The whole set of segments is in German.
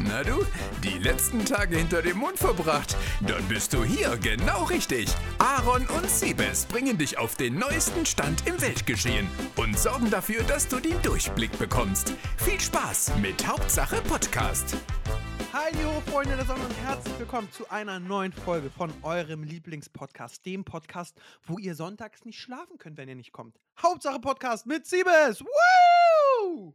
Na du, die letzten Tage hinter dem Mond verbracht? Dann bist du hier genau richtig. Aaron und Siebes bringen dich auf den neuesten Stand im Weltgeschehen und sorgen dafür, dass du den Durchblick bekommst. Viel Spaß mit Hauptsache Podcast. Hallo Freunde der Sonne und herzlich willkommen zu einer neuen Folge von eurem Lieblingspodcast, dem Podcast, wo ihr sonntags nicht schlafen könnt, wenn ihr nicht kommt. Hauptsache Podcast mit Siebes. Woo!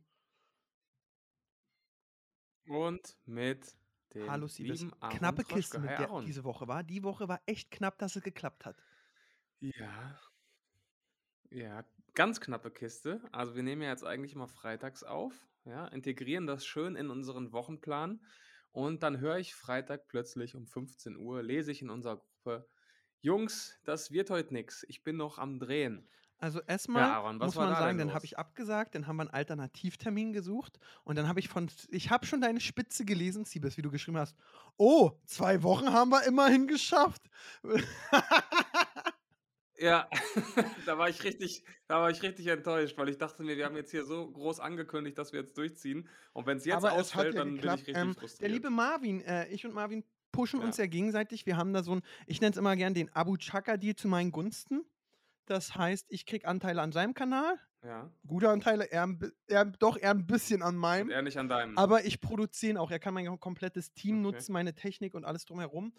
Und mit dem Hallo Siebes. Knappe. Kiste mit der Aaron. diese Woche war. Die Woche war echt knapp, dass es geklappt hat. Ja. Ja, ganz knappe Kiste. Also wir nehmen ja jetzt eigentlich immer freitags auf, ja, integrieren das schön in unseren Wochenplan und dann höre ich Freitag plötzlich um 15 Uhr, lese ich in unserer Gruppe, Jungs, das wird heute nix. Ich bin noch am Drehen. Also erstmal Ja, Aaron, muss man sagen, dann habe ich abgesagt, dann haben wir einen Alternativtermin gesucht und dann habe ich von, ich habe schon deine Spitze gelesen, Siebes, wie du geschrieben hast. Oh, zwei Wochen haben wir immerhin geschafft. Ja, da war ich richtig, da war ich richtig enttäuscht, weil ich dachte mir, wir haben jetzt hier so groß angekündigt, dass wir jetzt durchziehen. Und wenn es jetzt Aber ausfällt, ja dann bin ich geklappt. richtig Ähm, frustriert. der liebe Marvin, äh, ich und Marvin pushen uns Ja. ja gegenseitig. Wir haben da so ein, ich nenne es immer gern den Abu Chaka-Deal zu meinen Gunsten. Das heißt, ich kriege Anteile an seinem Kanal, ja. gute Anteile, er, er doch eher ein bisschen an Und meinem. er nicht an deinem. Aber ich produziere ihn auch. Er kann mein komplettes Team Okay. nutzen, meine Technik und alles drumherum.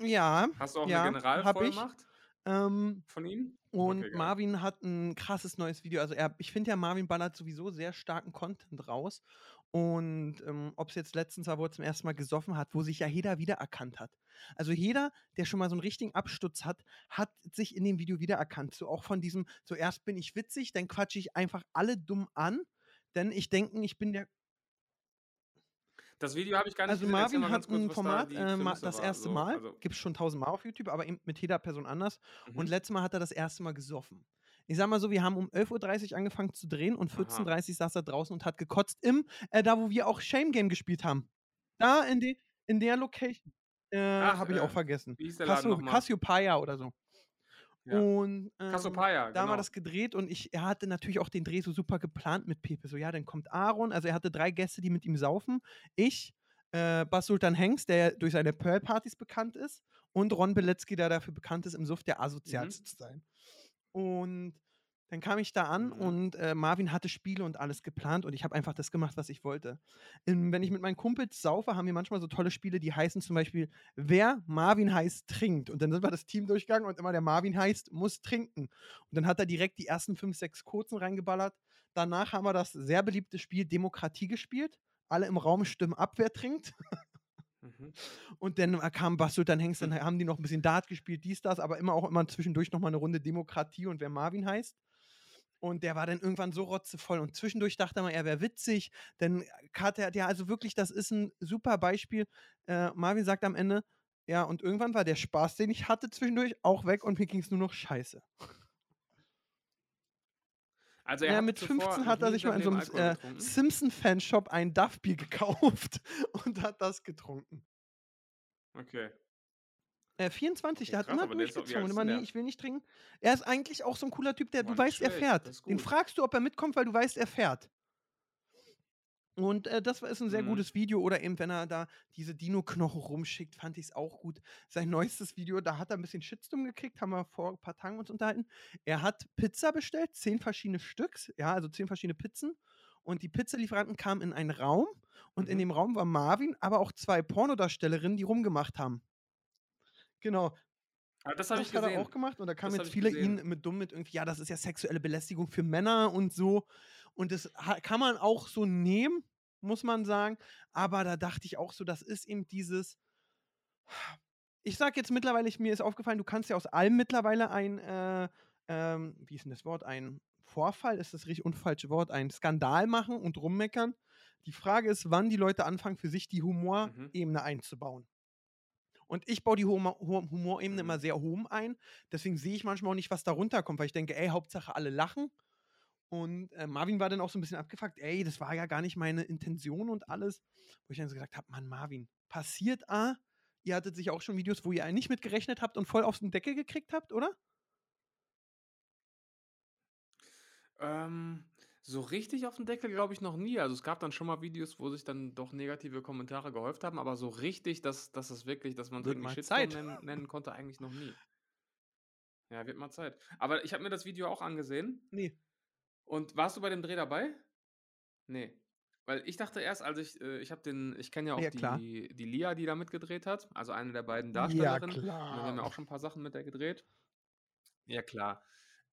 Ja, Hast du auch ja, eine. Generalvollmacht ähm, von ihm? und Okay. Marvin hat ein krasses neues Video. Also er, ich finde ja, Marvin ballert sowieso sehr starken Content raus. Und ähm, ob es jetzt letztens war, wo er zum ersten Mal gesoffen hat, wo sich ja jeder wiedererkannt hat. Also jeder, der schon mal so einen richtigen Absturz hat, hat sich in dem Video wiedererkannt. So auch von diesem, zuerst bin ich witzig, dann quatsche ich einfach alle dumm an, denn ich denke, ich bin der Das Video habe ich gar nicht also Marvin hat ein da Format, die äh, das war. erste So, Mal, also, gibt es schon tausendmal auf YouTube, aber eben mit jeder Person anders. Und mhm. letztes Mal hat er das erste Mal gesoffen. Ich sag mal so, wir haben um 11.30 Uhr angefangen zu drehen und 14.30 Uhr saß er draußen und hat gekotzt im, äh, da wo wir auch Shame Game gespielt haben. Da in, de, in der Location. Äh, habe ich äh, auch vergessen. wie hieß der Cassio? Cassiopeia oder so. Ja. Und ähm, da haben wir genau. das gedreht und ich, er hatte natürlich auch den Dreh so super geplant mit Pepe. So, ja, dann kommt Aaron, also er hatte drei Gäste, die mit ihm saufen. Ich, äh, Bas Sultan Hengst, der durch seine Pearl-Partys bekannt ist, und Ron Beletzky, der dafür bekannt ist, im Suff der asozialste zu sein. Und dann kam ich da an Mhm. und äh, Marvin hatte Spiele und alles geplant und ich habe einfach das gemacht, was ich wollte. Ähm, wenn ich mit meinen Kumpels saufe, haben wir manchmal so tolle Spiele, die heißen zum Beispiel, wer Marvin heißt, trinkt. Und dann sind wir das Team durchgegangen und immer der Marvin heißt, muss trinken. Und dann hat er direkt die ersten fünf, sechs Kurzen reingeballert. Danach haben wir das sehr beliebte Spiel Demokratie gespielt. Alle im Raum stimmen ab, wer trinkt. Mhm. Und dann äh, kam Bastard, dann Hengst, dann haben die noch ein bisschen Dart gespielt, dies, das, aber immer auch immer zwischendurch nochmal eine Runde Demokratie und wer Marvin heißt. Und der war dann irgendwann so rotzevoll. Und zwischendurch dachte er mal, er wäre witzig. Dann hat er, ja, also wirklich, das ist ein super Beispiel. Äh, Marvin sagt am Ende, ja, und irgendwann war der Spaß, den ich hatte zwischendurch, auch weg und mir ging es nur noch scheiße. Also er Ja, hat mit zuvor 15 noch hat er sich mal in so einem äh. Simpson-Fanshop ein Duff-Bier gekauft und hat das getrunken. Okay. Äh, 24, der hat krass, immer doch- wie durchgezogen. Immer, nee, ich will nicht trinken. Er ist eigentlich auch so ein cooler Typ, der, Boah, du weißt, er schlecht, fährt. das ist Den fragst du, ob er mitkommt, weil du weißt, er fährt. Und äh, das ist ein sehr Mhm. gutes Video. Oder eben, wenn er da diese Dino-Knochen rumschickt, fand ich es auch gut. Sein neuestes Video, da hat er ein bisschen Shitstorm gekriegt, haben wir vor ein paar Tagen uns unterhalten. Er hat Pizza bestellt, zehn verschiedene Stücks, ja, also zehn verschiedene Pizzen. Und die Pizzalieferanten kamen in einen Raum und in Mhm. dem Raum war Marvin, aber auch zwei Pornodarstellerinnen, die rumgemacht haben. Genau, Ah, das habe ich hat gesehen. er auch gemacht und da kamen jetzt viele gesehen. ihn mit dumm mit irgendwie, ja, das ist ja sexuelle Belästigung für Männer und so. Und das kann man auch so nehmen, muss man sagen. Aber da dachte ich auch so, das ist eben dieses. Ich sag jetzt mittlerweile, mir ist aufgefallen, du kannst ja aus allem mittlerweile ein, äh, ähm, wie ist denn das Wort? Ein Vorfall, ist das richtig unfalsche Wort, ein Skandal machen und rummeckern. Die Frage ist, wann die Leute anfangen, für sich die Mhm. Humorebene einzubauen. Und ich baue die Humor Hum- Humorebene Mhm. immer sehr hoch ein. Deswegen sehe ich manchmal auch nicht, was darunter kommt, weil ich denke, ey, Hauptsache alle lachen. Und äh, Marvin war dann auch so ein bisschen abgefuckt, ey, das war ja gar nicht meine Intention und alles. Wo ich dann so gesagt habe, Mann, Marvin, passiert A, ihr hattet sich auch schon Videos, wo ihr nicht mit gerechnet habt und voll aufs Deckel gekriegt habt, oder? Ähm, So richtig auf den Deckel glaube ich noch nie. Also, es gab dann schon mal Videos, wo sich dann doch negative Kommentare gehäuft haben, aber so richtig, dass dass es wirklich dass man's Wird irgendwie Shitstorm Zeit. nennen nennen konnte, eigentlich noch nie. Ja, wird mal Zeit. Aber ich habe mir das Video auch angesehen. Ne. Und warst du bei dem Dreh dabei? Ne. Weil ich dachte erst, als ich äh, ich habe den ich kenne ja auch Ja, klar. die die Lia, die da mitgedreht hat, also eine der beiden Ja, Darstellerinnen. Und wir haben ja klar. auch schon 'n paar Sachen mit der gedreht. Ja, klar.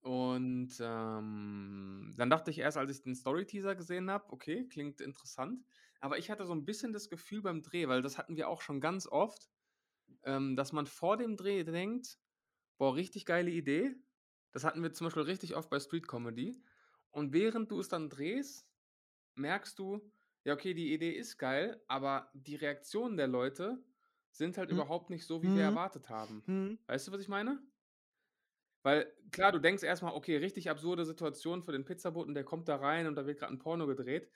Und, ähm, dann dachte ich erst, als ich den Storyteaser gesehen habe: „Okay, klingt interessant.“ Aber ich hatte so 'n bisschen das Gefühl beim Dreh, weil das hatten wir auch schon ganz oft, ähm, dass man vor dem Dreh denkt: „Boah, richtig geile Idee.“ Das hatten wir zum Beispiel richtig oft bei Street Comedy. Und während du es dann drehst, merkst du: Ja, okay, die Idee ist geil, aber die Reaktionen der Leute sind halt Mhm. überhaupt nicht so, wie wir Mhm. erwartet haben. Mhm. Weißt du, was ich meine? Weil klar, du denkst erst mal: „Okay, richtig absurde Situation für den Pizzaboten, der kommt da rein und da wird grad 'n Porno gedreht.“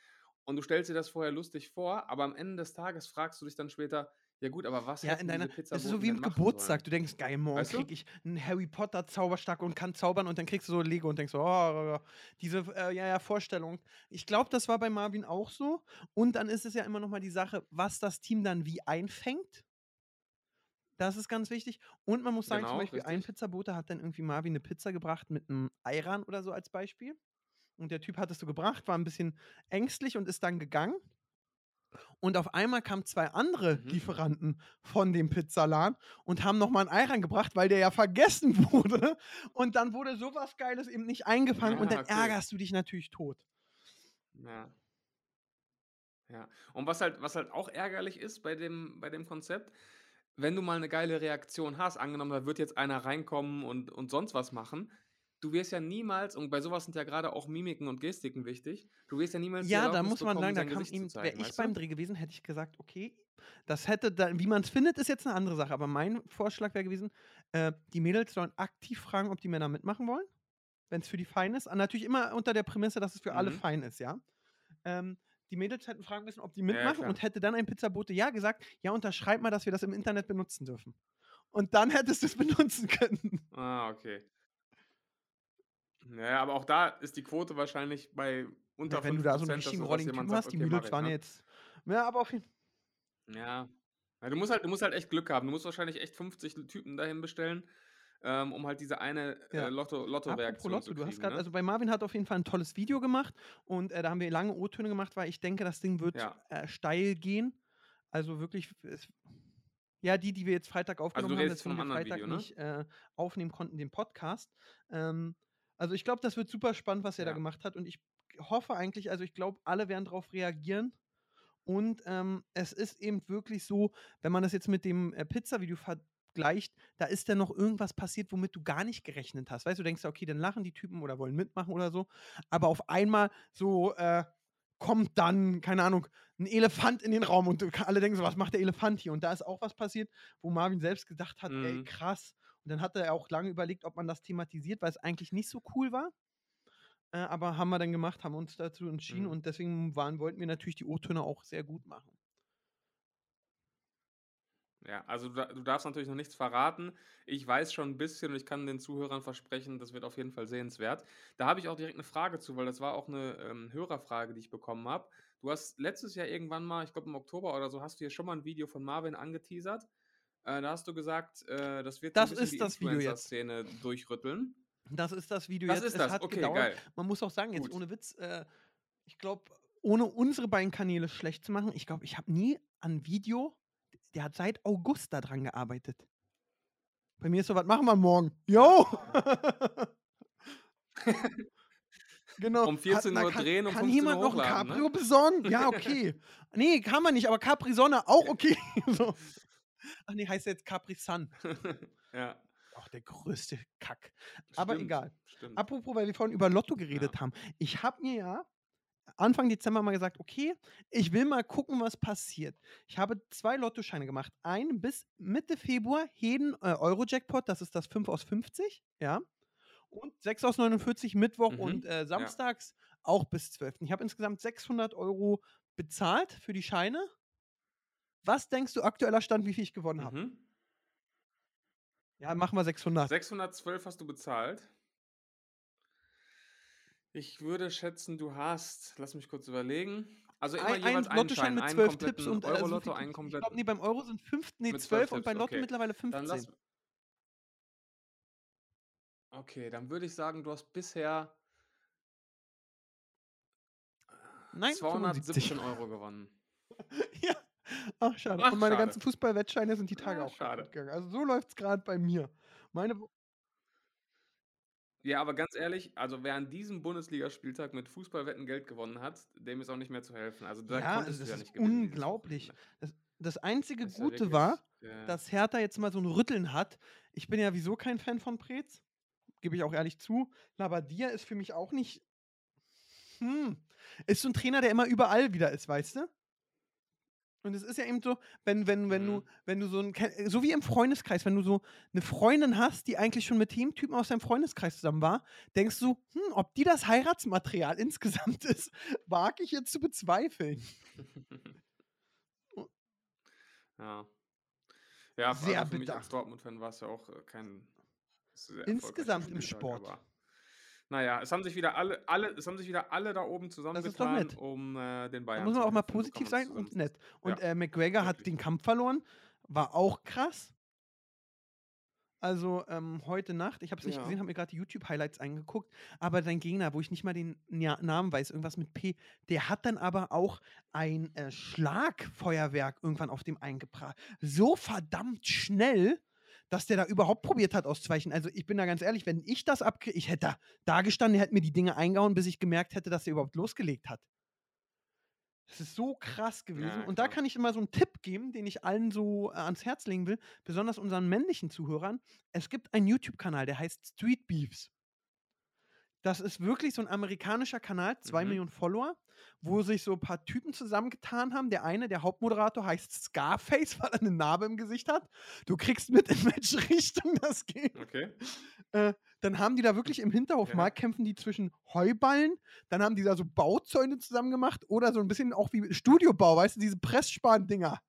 Und du stellst dir das vorher lustig vor, aber am Ende des Tages fragst du dich dann später: „Ja gut, aber was Ja, in deiner das ist so wie im Geburtstag. sollen?“ Du denkst: „Geil, morgen Weißt du? kriege ich 'n Harry Potter Zauberstab und kann zaubern“ und dann kriegst du so Lego und denkst so: „Oh“ diese äh, ja, ja, Vorstellung. Ich glaube, das war bei Marvin auch so. Und dann ist es ja immer noch mal die Sache, was das Team dann wie einfängt. Das ist ganz wichtig. Und man muss sagen, zum Genau, Beispiel ein richtig. Pizzabote hat dann irgendwie Marvin 'ne Pizza gebracht mit 'nem Ayran oder so als Beispiel. Und der Typ hat es so gebracht, war 'n bisschen ängstlich und ist dann gegangen. Und auf einmal kamen 2 andere Mhm. Lieferanten von dem Pizzaladen und haben noch mal 'n Ayran gebracht, weil der ja vergessen wurde. Und dann wurde so was Geiles eben nicht eingefangen und Ja, dann okay. ärgerst du dich natürlich tot. Ja. Ja. Und was halt was halt auch ärgerlich ist bei dem bei dem Konzept, wenn du mal 'ne geile Reaktion hast, angenommen, da wird jetzt einer reinkommen und und sonst was machen, du wirst ja niemals und bei so was sind ja grade auch Mimiken und Gestiken wichtig, du wirst ja niemals Ja, da muss man bekommen, sagen, da kam ihm wäre ich beim? Dreh gewesen, hätte ich gesagt: „Okay, das hätte da“ wie man's findet, ist jetzt 'ne andere Sache, aber mein Vorschlag wäre gewesen, äh, die Mädels sollen aktiv fragen, ob die Männer mitmachen wollen, wenn's für die fein ist. Ah, natürlich immer unter der Prämisse, dass es für alle Mhm. fein ist, ja? Ähm, die Mädels hätten fragen müssen, ob die Ja, ja, mitmachen klar. und hätte dann ein Pizzabote ja gesagt: „Ja, unterschreib mal, dass wir das im Internet benutzen dürfen.“ Und dann hättest du's benutzen können. Ah, okay. Na ja, aber auch da ist die Quote wahrscheinlich bei unter Ne, wenn du da so 'n Prozent, dass richtigen du Typen sagt: hast, die „Okay, mache Mädels ich“, waren ne? jetzt ja, aber auf jeden Ja. Ja, du musst halt du musst halt echt Glück haben. Du musst wahrscheinlich echt 50 L Typen dahin bestellen, ähm, um halt diese eine, äh. Lotto Lottoreaktion zu Lotto, du hast kriegen, grad ne? also, bei Marvin hat auf jeden Fall 'n tolles Video gemacht und, äh, da haben wir lange O-Töne gemacht, weil ich denke, das Ding wird, Ja. äh, steil gehen. Also, wirklich es ja, die, die wir jetzt Freitag Also, aufgenommen haben, von weswegen 'nem wir Freitag Video, ne? nicht, äh, aufnehmen konnten, den Podcast. Ähm, also, ich glaube, das wird super spannend, was er da Ja. gemacht hat und ich hoffe eigentlich also, ich glaube, alle werden drauf reagieren. Und, ähm, es ist eben wirklich so, wenn man das jetzt mit dem, äh, Pizzavideo vergleicht, da ist dann noch irgendwas passiert, womit du gar nicht gerechnet hast. Weißt du, denkst „Okay, dann lachen die Typen oder wollen mitmachen oder so.“ Aber auf einmal so, äh, kommt dann, keine Ahnung, 'n Elefant in den Raum und alle denken so: „Was macht der Elefant hier?“ Und da ist auch was passiert, wo Marvin selbst gedacht hat: „Ey, Mhm. krass.“ Und dann hat er auch lange überlegt, ob man das thematisiert, weil's eigentlich nicht so cool war. Äh, aber haben wir dann gemacht, haben uns dazu entschieden Mhm. und deswegen waren wollten wir natürlich die O-Töne auch sehr gut machen. Ja, also, du da du darfst natürlich noch nichts verraten. Ich weiß schon 'n bisschen und ich kann den Zuhörern versprechen, das wird auf jeden Fall sehenswert. Da habe ich auch direkt 'ne Frage zu, weil das war auch 'ne, ähm, Hörerfrage, die ich bekommen habe. Du hast letztes Jahr irgendwann mal, ich glaube im Oktober oder so, hast du ja schon mal 'n Video von Marvin angeteasert. Äh, da hast du gesagt, äh, das wird Das ist die das Video jetzt. Influencer-Szene durchrütteln. Das ist das Video Das jetzt. ist Es das. hat Okay, gedauert. geil. Man muss auch sagen, jetzt Gut. ohne Witz, äh, ich glaube, ohne unsere beiden Kanäle schlecht zu machen, ich glaube, ich habe nie an Video der hat seit August da dran gearbeitet. Bei mir ist so: „Was machen wir morgen?“ Ja. „Jo!“ Genau. Um Hat 14:00 na, kann drehen, um kann 15:00 jemand noch 'n hochladen, ne? Cabrio besorgen? Ja, okay. Ne, kann man nicht, aber Capri-Sonne auch okay, so. Ach ne, heißt jetzt Capri-Sun. Ja. Auch der größte Kack. Aber Stimmt, egal. stimmt. Apropos, weil wir vorhin über Lotto Ja. geredet haben. Ich habe mir ja Anfang Dezember mal gesagt: „Okay, ich will mal gucken, was passiert.“ Ich habe 2 Lottoscheine gemacht. Einen bis Mitte Februar jeden, äh, Euro-Jackpot, das ist das 5 aus 50, ja? Und 6 aus 49 Mittwoch und, Mhm. äh, Ja. samstags auch bis 12. Ich habe insgesamt 600 € bezahlt für die Scheine. Was denkst du, aktueller Stand, wie viel ich gewonnen habe? Mhm. Ja, machen wir 600. 612 hast du bezahlt. Ich würde schätzen, du hast lass mich kurz überlegen. Also immer Ei jeweils einen Lottoschein Schein, mit 12 Tipps und, äh, so viel Euro-Lotto, einen Tipps. Ich glaube, kompletten ne, beim Euro sind fünf ne, 12 12 und bei Lotto okay. mittlerweile Dann lass 15. Okay, dann würde ich sagen, du hast bisher Nein, 75. 217 Euro gewonnen. Ja. Ach, schade. Ach, und meine schade. ganzen Fußballwettscheine sind die Tage Ah, auch schade. gegangen. Also so läuft's grad bei mir. Meine Ja, aber ganz ehrlich, also wer an diesem Bundesligaspieltag mit Fußballwetten Geld gewonnen hat, dem ist auch nicht mehr zu helfen. Also da Ja, konntest also du ja das nicht gewinnen unglaublich. Wochenende. Das das einzige Das ja Gute wirklich war, ja. dass Hertha jetzt mal so 'n Rütteln hat. Ich bin ja wieso kein Fan von Preetz, gebe ich auch ehrlich zu. Labadia ist für mich auch nicht hm, ist so 'n Trainer, der immer überall wieder ist, weißt du? Und es ist ja eben so, wenn wenn wenn du Mhm. wenn du so 'n ke so wie im Freundeskreis, wenn du so 'ne Freundin hast, die eigentlich schon mit dem Typen aus deinem Freundeskreis zusammen war, denkst du: „Hm, ob die das Heiratsmaterial insgesamt ist, wage ich jetzt zu bezweifeln.“ U Ja. Ja, Sehr also für mich bitter. als Dortmund-Fan war's ja auch, äh, kein Insgesamt im Sport. Aber na ja, es haben sich wieder alle alle es haben sich wieder alle da oben zusammengetan, um, äh, den Da Bayern muss zu man auch mal positiv sein und nett. Und, Ja, äh, McGregor hat wirklich. den Kampf verloren, war auch krass. Also, ähm, heute Nacht, ich habe es nicht Ja. gesehen, habe mir grad die YouTube-Highlights angeguckt, aber sein Gegner, wo ich nicht mal den Ja Namen weiß, irgendwas mit P, der hat dann aber auch ein, äh, Schlagfeuerwerk irgendwann auf dem eingebracht. So verdammt schnell, dass der da überhaupt probiert hat auszuweichen. Also, ich bin da ganz ehrlich, wenn ich das abkriege ich hätte da dagestanden, der hätte mir die Dinge eingehauen, bis ich gemerkt hätte, dass er überhaupt losgelegt hat. Das ist so krass gewesen. Ja, und da kann ich immer so 'n Tipp geben, den ich allen so, äh, ans Herz legen will, besonders unseren männlichen Zuhörern. Es gibt einen YouTube-Kanal, der heißt Street Beefs. Das ist wirklich so 'n amerikanischer Kanal, 2 Mhm. Millionen Follower, wo sich so paar Typen zusammengetan haben. Der eine, der Hauptmoderator, heißt Scarface, weil er 'ne Narbe im Gesicht hat. Du kriegst mit, in welche Richtung das geht. Okay. Äh, dann haben die da wirklich im Hinterhof Ja. mal kämpfen die zwischen Heuballen, dann haben die da so Bauzäune zusammen gemacht oder so 'n bisschen auch wie Studiobau, weißt du, diese Pressspan-Dinger.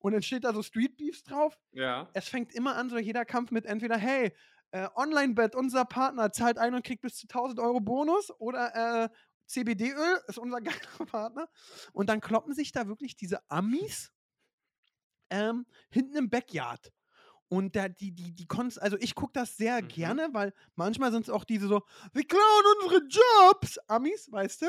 Und dann steht da so Street Beefs drauf. Ja. Es fängt immer an, so jeder Kampf mit entweder: „Hey, äh, Online-Bet, unser Partner zahlt ein und kriegt bis zu 1.000 Euro Bonus“ oder, äh: „CBD-Öl ist unser geiler Partner.“ Und dann kloppen sich da wirklich diese Amis ähm, hinten im Backyard. Und da die die die konnt's also, ich gucke das sehr Mhm. gerne, weil manchmal sind's auch diese so: „Wir klauen unsere Jobs“, Amis, weißt du?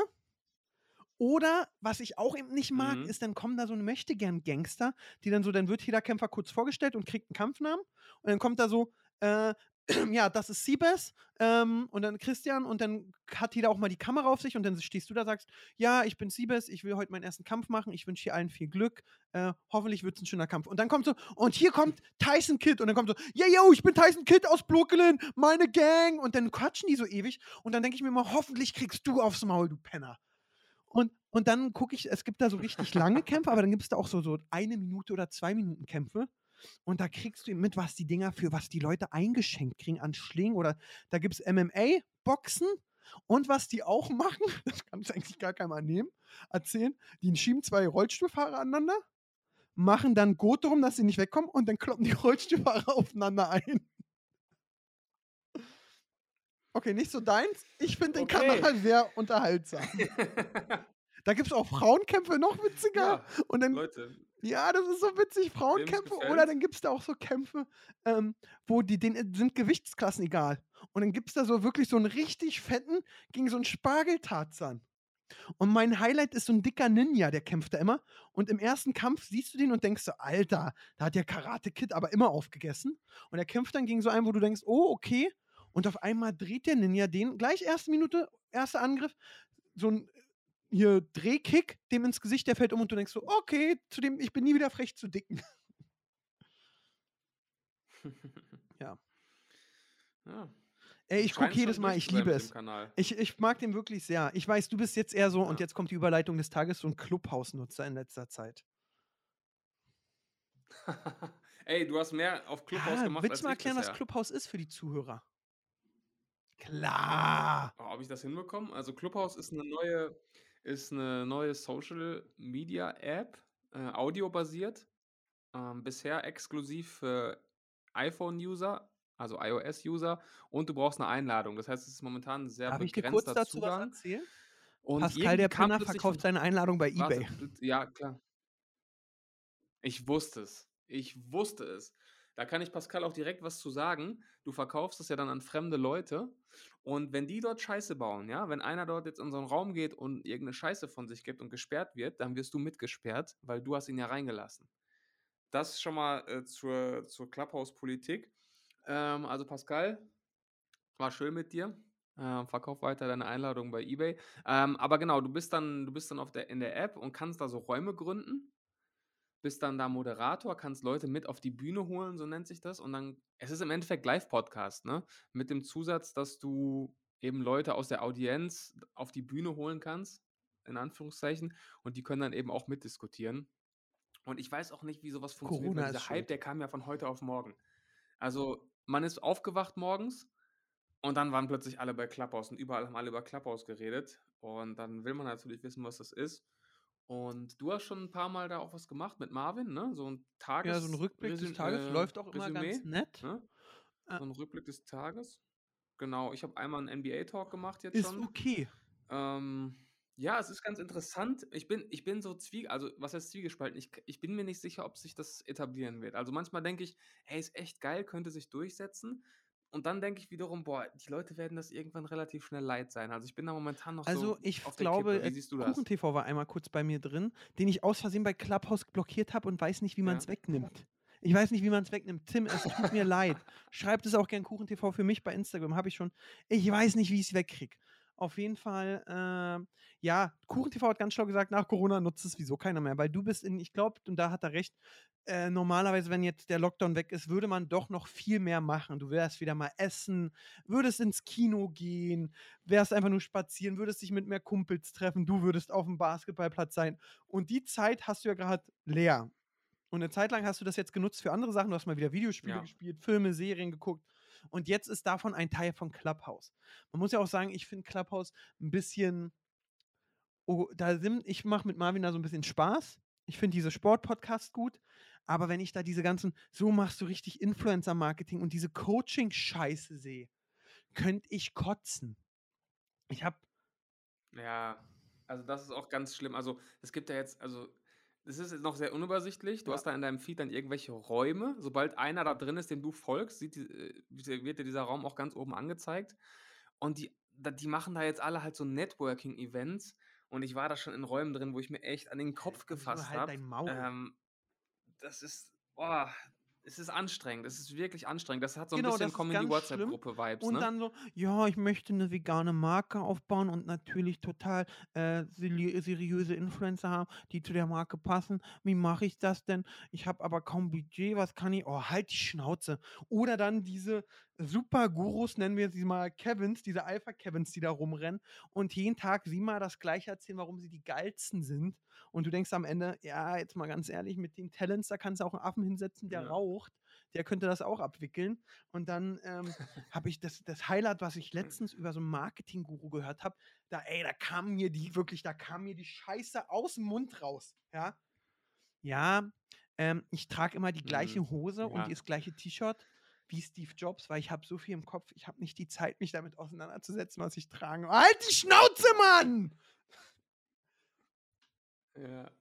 Oder was ich auch eben nicht mag, Mhm. ist, dann kommen da so 'ne Möchtegern-Gangster, die dann so dann wird jeder Kämpfer kurz vorgestellt und kriegt 'n Kampfnamen. Und dann kommt da so, äh, ja, das ist Seabass, ähm, und dann Christian und dann hat jeder auch mal die Kamera auf sich und dann stehst du da, sagst: „Ja, ich bin Seabass, ich will heute meinen ersten Kampf machen. Ich wünsche hier allen viel Glück. Äh, hoffentlich wird's 'n schöner Kampf.“ Und dann kommt so: „Und hier kommt Tyson Kidd.“ Und dann kommt so: „Ja, yo, ich bin Tyson Kidd aus Brooklyn, meine Gang.“ Und dann quatschen die so ewig und dann denke ich mir immer: „Hoffentlich kriegst du aufs Maul, du Penner.“ Und und dann gucke ich es gibt da so richtig lange Kämpfe, aber dann gibt's da auch so so 1 Minute oder 2 Minuten Kämpfe. Und da kriegst du mit, was die Dinger für was die Leute eingeschenkt kriegen an Schlägen oder da gibt's MMA, Boxen und was die auch machen, das kannst du eigentlich gar keinem annehmen erzählen, die schieben 2 Rollstuhlfahrer aneinander, machen dann Gurt drum, dass sie nicht wegkommen und dann kloppen die Rollstuhlfahrer aufeinander ein. Okay, nicht so deins. Ich finde den Okay. Kanal sehr unterhaltsam. Da gibt's auch Frauenkämpfe, noch witziger. Ja, Und dann Leute. Ja, das ist so witzig, Frauenkämpfe oder dann gibt's da auch so Kämpfe, ähm, wo die denen sind Gewichtsklassen egal. Und dann gibt's da so wirklich so 'n richtig fetten gegen so 'n Spargeltarzan. Und mein Highlight ist so 'n dicker Ninja, der kämpft da immer. Und im ersten Kampf siehst du den und denkst so: „Alter, da hat der Karate Kid aber immer aufgegessen.“ Und er kämpft dann gegen so einen, wo du denkst: „Oh, okay.“ Und auf einmal dreht der Ninja den gleich erste Minute, erster Angriff, so 'n hier Drehkick dem ins Gesicht, der fällt um und du denkst so: „Okay, zu dem ich bin nie wieder frech zu Dicken.“ Ja. Ja. Ey, ich gucke jedes Mal, ich liebe es. Ich ich mag den wirklich sehr. Ich weiß, du bist jetzt eher so und Ja. jetzt kommt die Überleitung des Tages, so 'n Clubhouse-Nutzer in letzter Zeit. Ey, du hast mehr auf Clubhouse Ja, gemacht willst du mal erklären, was. Clubhouse ist für die Zuhörer? Klar. Oh, ob ich das hinbekomme? Also, Clubhouse ist 'ne neue ist 'ne neue Social-Media-App, äh, audiobasiert, ähm, bisher exklusiv für iPhone-User, also iOS-User, und du brauchst eine Einladung. Das heißt, es ist momentan sehr Darf ich dir kurz begrenzter dazu was Zugang. erzählen? Und Pascal, der plötzlich verkauft seine Einladung bei warte, eBay. d ja, klar. Ich wusste es. Ich wusste es. Da kann ich Pascal auch direkt was zu sagen. Du verkaufst es ja dann an fremde Leute und wenn die dort Scheiße bauen, ja, wenn einer dort jetzt in so 'n Raum geht und irgend 'ne Scheiße von sich gibt und gesperrt wird, dann wirst du mitgesperrt, weil du hast ihn ja reingelassen. Das schon mal, äh, zur zur Clubhouse-Politik. Ähm, also Pascal, war schön mit dir. Ähm, verkauf weiter deine Einladung bei eBay. Ähm, aber genau, du bist dann du bist dann auf der in der App und kannst da so Räume gründen. Bist dann da Moderator, kannst Leute mit auf die Bühne holen, so nennt sich das. Und dann es ist im Endeffekt Live-Podcast, ne? Mit dem Zusatz, dass du eben Leute aus der Audienz auf die Bühne holen kannst, in Anführungszeichen, und die können dann eben auch mitdiskutieren. Und ich weiß auch nicht, wie so was funktioniert, Corona dieser Hype, der kam ja von heute auf morgen. Also, man ist aufgewacht morgens und dann waren plötzlich alle bei Clubhouse und überall haben alle über Clubhouse geredet. Und dann will man natürlich wissen, was das ist. Und du hast schon 'n paar Mal da auch was gemacht mit Marvin, ne? So 'n Ja, so 'n Rückblick des Tagesresü Tages äh, läuft auch immer Resümee, ganz nett. ne? Äh So 'n Rückblick des Tages. Genau, ich habe einmal 'n NBA-Talk gemacht jetzt Ist schon. okay. Ähm, ja, es ist ganz interessant. Ich bin ich bin so zwie also, was heißt zwiegespalten? Ich ich bin mir nicht sicher, ob sich das etablieren wird. Also, manchmal denke ich: „Hey, ist echt geil, könnte sich durchsetzen.“ Und dann denke ich wiederum: „Boah, die Leute werden das irgendwann relativ schnell leid sein.“ Also, ich bin da momentan noch Also, so ich auf der glaube, Kippe. Wie äh, siehst du das? KuchenTV war einmal kurz bei mir drin, den ich aus Versehen bei Clubhouse blockiert habe und weiß nicht, wie man's Ja. wegnimmt. Ich weiß nicht, wie man's wegnimmt. Tim, es tut mir leid. Schreibt es auch gern KuchenTV für mich bei Instagram, habe ich schon. Ich weiß nicht, wie ich's wegkriege. Auf jeden Fall, ähm, ja, KuchenTV hat ganz schlau gesagt, nach Corona nutzt es sowieso keiner mehr, weil du bist in ich glaube, und da hat er recht, äh, normalerweise, wenn jetzt der Lockdown weg ist, würde man doch noch viel mehr machen. Du wärst wieder mal essen, würdest ins Kino gehen, wärst einfach nur spazieren, würdest dich mit mehr Kumpels treffen, du würdest auf'm Basketballplatz sein. Und die Zeit hast du ja grad leer. Und 'ne Zeit lang hast du das jetzt genutzt für andere Sachen. Du hast mal wieder Videospiele Ja. gespielt, Filme, Serien geguckt. Und jetzt ist davon ein Teil von Clubhouse. Man muss ja auch sagen, ich finde Clubhouse 'n bisschen oh, da sind ich mache mit Marvin da so 'n bisschen Spaß. Ich finde diese Sportpodcasts gut, aber wenn ich da diese ganzen so machst du richtig Influencer-Marketing und diese Coaching-Scheiße sehe, könnte ich kotzen. Ich habe Ja, also, das ist auch ganz schlimm. Also, es gibt ja jetzt also, es ist jetzt noch sehr unübersichtlich. Du Ja. hast da in deinem Feed dann irgendwelche Räume. Sobald einer da drin ist, dem du folgst, die äh, wird dir dieser Raum auch ganz oben angezeigt. Und die die machen da jetzt alle halt so Networking-Events. Und ich war da schon in Räumen drin, wo ich mir echt an den Kopf Also, gefasst halt habe. dein Maul. Ähm, das ist boah, es ist anstrengend. Es ist wirklich anstrengend. Das hat so 'n Genau, bisschen ganz schlimm. Comedy-WhatsApp-Gruppe-Vibes, Und ne? dann so: „Ja, ich möchte 'ne vegane Marke aufbauen und natürlich total, äh, seriöse Influencer haben, die zu der Marke passen. Wie mache ich das denn? Ich habe aber kaum Budget. Was kann ich“ oh, halt die Schnauze. Oder dann diese Super-Gurus, nennen wir sie mal Kevins, diese Alpha-Kevins, die da rumrennen und jeden Tag siebenmal das Gleiche erzählen, warum sie die geilsten sind. Und du denkst am Ende: „Ja, jetzt mal ganz ehrlich, mit den Talents, da kannst du auch 'n Affen hinsetzen, der Ja. Raucht. Der könnte das auch abwickeln.“ Und dann, ähm, habe ich das das Highlight, was ich letztens über so 'n Marketing-Guru gehört habe, da ey, da kam mir die wirklich da kam mir die Scheiße aus'm Mund raus, ja? Ja, ähm, ich trage immer die gleiche Mhm. Hose und Ja. das gleiche T-Shirt wie Steve Jobs, weil ich habe so viel im Kopf. Ich habe nicht die Zeit, mich damit auseinanderzusetzen, was ich trage. Halt die Schnauze, Mann! Ja.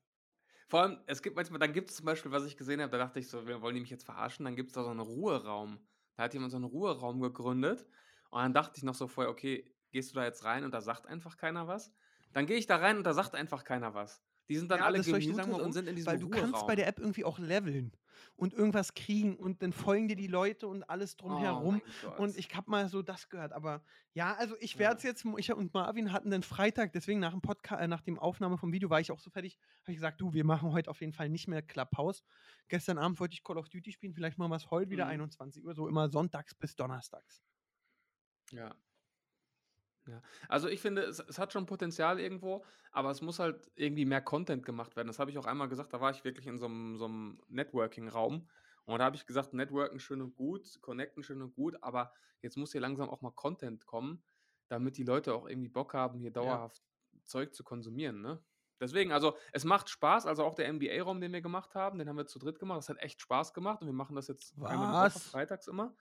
Vor allem, es gibt manchmal dann gibt's zum Beispiel, was ich gesehen habe, da dachte ich so: „Wir wollen die mich jetzt verarschen?“ Dann gibt's da so 'n Ruheraum. Da hat jemand so 'n Ruheraum gegründet. Und dann dachte ich noch so vorher: „Okay, gehst du da jetzt rein und da sagt einfach keiner was?“ Dann gehe ich da rein und da sagt einfach keiner was. Die sind dann Ja, alle gemutet und sind in diesem Weil du kannst bei Ruheraum. der App irgendwie auch leveln und irgendwas kriegen und dann folgen dir die Leute und alles Oh drumherum. mein Und ich habe mal so das gehört. Aber ja, also, ich werde es Ja. jetzt ich und Marvin hatten den Freitag, deswegen nach dem Podca äh, nach dem Aufnahme vom Video war ich auch so fertig, habe ich gesagt: „Du, wir machen heute auf jeden Fall nicht mehr Clubhouse.“ Gestern Abend wollte ich Call of Duty spielen, vielleicht machen wir's heute wieder Mhm. 21:00, so immer sonntags bis donnerstags. Ja. Ja. Also, ich finde, es es hat schon Potenzial irgendwo, aber es muss halt irgendwie mehr Content gemacht werden. Das habe ich auch einmal gesagt, da war ich wirklich in so 'm so 'm Networking-Raum. Und da habe ich gesagt: „Networken schön und gut, connecten schön und gut, aber jetzt muss hier langsam auch mal Content kommen, damit die Leute auch irgendwie Bock haben, hier Ja. dauerhaft Zeug zu konsumieren“, ne? Deswegen, also, es macht Spaß. Also, auch der NBA-Raum, den wir gemacht haben, den haben wir zu dritt gemacht. Das hat echt Spaß gemacht und wir machen das jetzt einmal Was? freitags immer.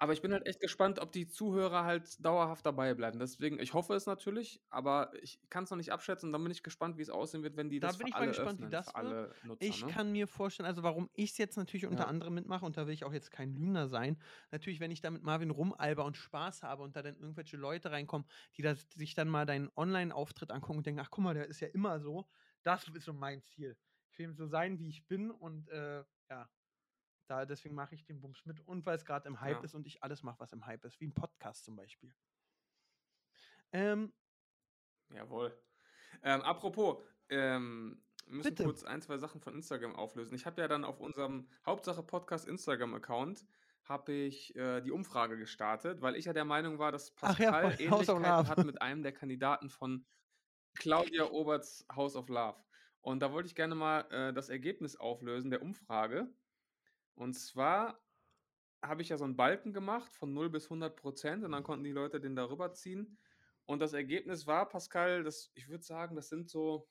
Aber ich bin halt echt gespannt, ob die Zuhörer halt dauerhaft dabei bleiben. Deswegen, ich hoffe es natürlich, aber ich kann's noch nicht abschätzen und dann bin ich gespannt, wie es aussehen wird, wenn die Da das bin für ich mal alle gespannt, wie öffnen, das für wird. Nutzer, Ich ne? kann mir vorstellen, also warum ich es jetzt natürlich unter Ja. anderem mitmache, und da will ich auch jetzt kein Lügner sein, natürlich, wenn ich da mit Marvin rumalber und Spaß habe und da dann irgendwelche Leute reinkommen, die das, sich dann mal deinen Online-Auftritt angucken und denken, ach guck mal, der ist ja immer so, das ist so mein Ziel. Ich will so sein, wie ich bin und äh, ja, da, deswegen mache ich den Bums mit und weil es gerade im Hype Ja. ist und ich alles mache, was im Hype ist, wie ein Podcast zum Beispiel. Ähm, Jawohl. Ähm, apropos, ähm, wir müssen Bitte. kurz ein, zwei Sachen von Instagram auflösen. Ich habe ja dann auf unserem Hauptsache Podcast Instagram-Account habe ich äh, die Umfrage gestartet, weil ich ja der Meinung war, dass ja, Pascal of Ähnlichkeiten hat mit einem der Kandidaten von Claudia Oberts House of Love. Und da wollte ich gerne mal äh, das Ergebnis auflösen der Umfrage. Und zwar habe ich ja so einen Balken gemacht von 0 bis 100 Prozent und dann konnten die Leute den darüber ziehen. Und das Ergebnis war, Pascal, das, ich würde sagen, das sind so,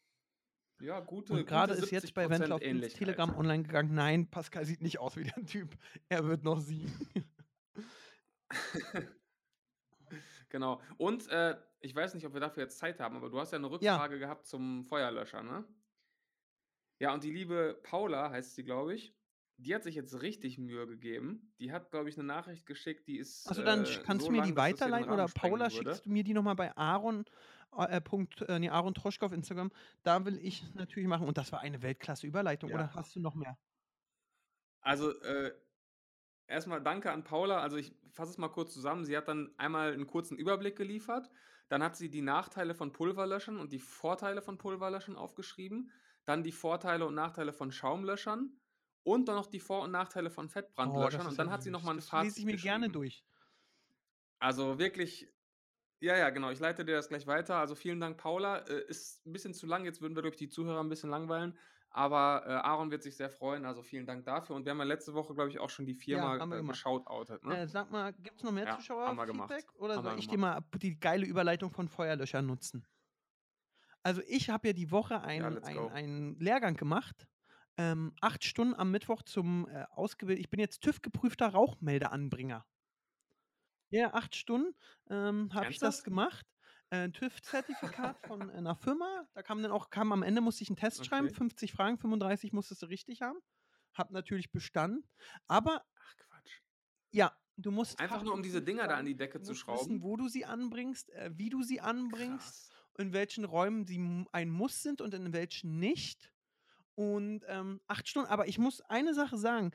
ja, gute, Und gerade ist jetzt 70 bei Wendler auf. Telegram online gegangen. Nein, Pascal sieht nicht aus wie der Typ. Er wird noch siegen. Genau. Und äh, ich weiß nicht, ob wir dafür jetzt Zeit haben, aber du hast ja eine Ja. Rückfrage gehabt zum Feuerlöscher, ne? Ja, und die liebe Paula heißt sie, glaube ich. Die hat sich jetzt richtig Mühe gegeben. Die hat, glaube ich, eine Nachricht geschickt, die ist Also dann äh, kannst so du mir lang, die weiterleiten oder Paula schickst du mir die nochmal bei Aaron, äh, Punkt, äh, nee, Aaron Troschke auf Instagram. Da will ich natürlich machen. Und das war eine Weltklasse-Überleitung. Ja. Oder hast du noch mehr? Also, äh, erstmal danke an Paula. Also, ich fasse es mal kurz zusammen. Sie hat dann einmal einen kurzen Überblick geliefert. Dann hat sie die Nachteile von Pulverlöschern und die Vorteile von Pulverlöschern aufgeschrieben. Dann die Vorteile und Nachteile von Schaumlöschern. Und dann noch die Vor- und Nachteile von Oh, Fettbrandlöschern. ist und dann ja hat sie nochmal ein Das Fazit lese ich mir gerne durch. Also wirklich, ja, ja, genau. Ich leite dir das gleich weiter. Also vielen Dank, Paula. Äh, ist ein bisschen zu lang. Jetzt würden wir, glaube ich, die Zuhörer ein bisschen langweilen. Aber äh, Aaron wird sich sehr freuen. Also vielen Dank dafür. Und wir haben ja letzte Woche, glaube ich, auch schon die Firma wir äh, geschautoutet. Ne? Äh, sag mal, gibt es noch mehr Ja, haben wir gemacht. Zuschauer-Feedback? Oder Haben soll ich dir mal die geile Überleitung von Feuerlöschern nutzen? Also ich habe ja die Woche einen, let's ein, Lehrgang gemacht. Ähm, acht Stunden am Mittwoch zum äh, ausgebildet. Ich bin jetzt TÜV-geprüfter Rauchmeldeanbringer. Ja, acht Stunden ähm, habe ich das gemacht. Äh, ein TÜV-Zertifikat von einer Firma. Da kam dann auch, kam am Ende musste ich einen Test schreiben, Okay. 50 Fragen, 35 musstest du richtig haben. Hab natürlich bestanden. Aber Ach Quatsch. ja, du musst Einfach nur, um diese Dinger da an die Decke Du zu musst schrauben. wissen, wo du sie anbringst, äh, wie du sie anbringst, Krass. in welchen Räumen sie ein Muss sind und in welchen nicht. Und ähm, acht Stunden, aber ich muss eine Sache sagen,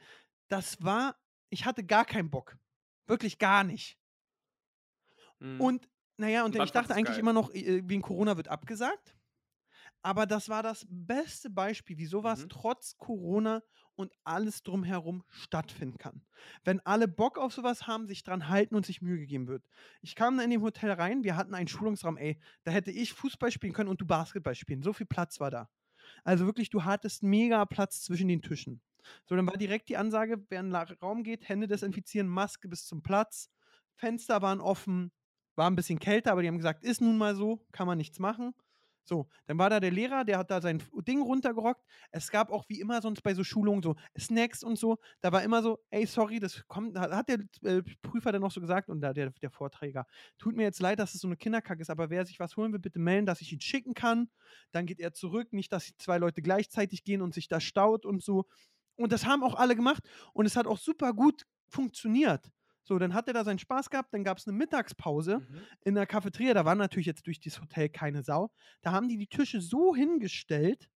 das war, ich hatte gar keinen Bock. Wirklich gar nicht. Mhm. Und naja, und ich dachte eigentlich geil. immer noch, wegen Corona wird abgesagt. Aber das war das beste Beispiel, wie sowas Mhm. trotz Corona und alles drumherum stattfinden kann. Wenn alle Bock auf sowas haben, sich dran halten und sich Mühe gegeben wird. Ich kam da in dem Hotel rein, wir hatten einen Schulungsraum, ey, da hätte ich Fußball spielen können und du Basketball spielen. So viel Platz war da. Also wirklich, du hattest mega Platz zwischen den Tischen. So, dann war direkt die Ansage, wer in den Raum geht, Hände desinfizieren, Maske bis zum Platz. Fenster waren offen, war ein bisschen kälter, aber die haben gesagt, ist nun mal so, kann man nichts machen. So, dann war da der Lehrer, der hat da sein Ding runtergerockt. Es gab auch wie immer sonst bei so Schulungen so Snacks und so. Da war immer so, ey, sorry, das kommt, hat der äh, Prüfer dann noch so gesagt und da der, der Vorträger, tut mir jetzt leid, dass es so eine Kinderkacke ist, aber wer sich was holen will, bitte melden, dass ich ihn schicken kann. Dann geht er zurück, nicht, dass zwei Leute gleichzeitig gehen und sich da staut und so. Und das haben auch alle gemacht und es hat auch super gut funktioniert. So, dann hat er da seinen Spaß gehabt, dann gab es eine Mittagspause Mhm. in der Cafeteria, da war natürlich jetzt durch das Hotel keine Sau. Da haben die die Tische so hingestellt,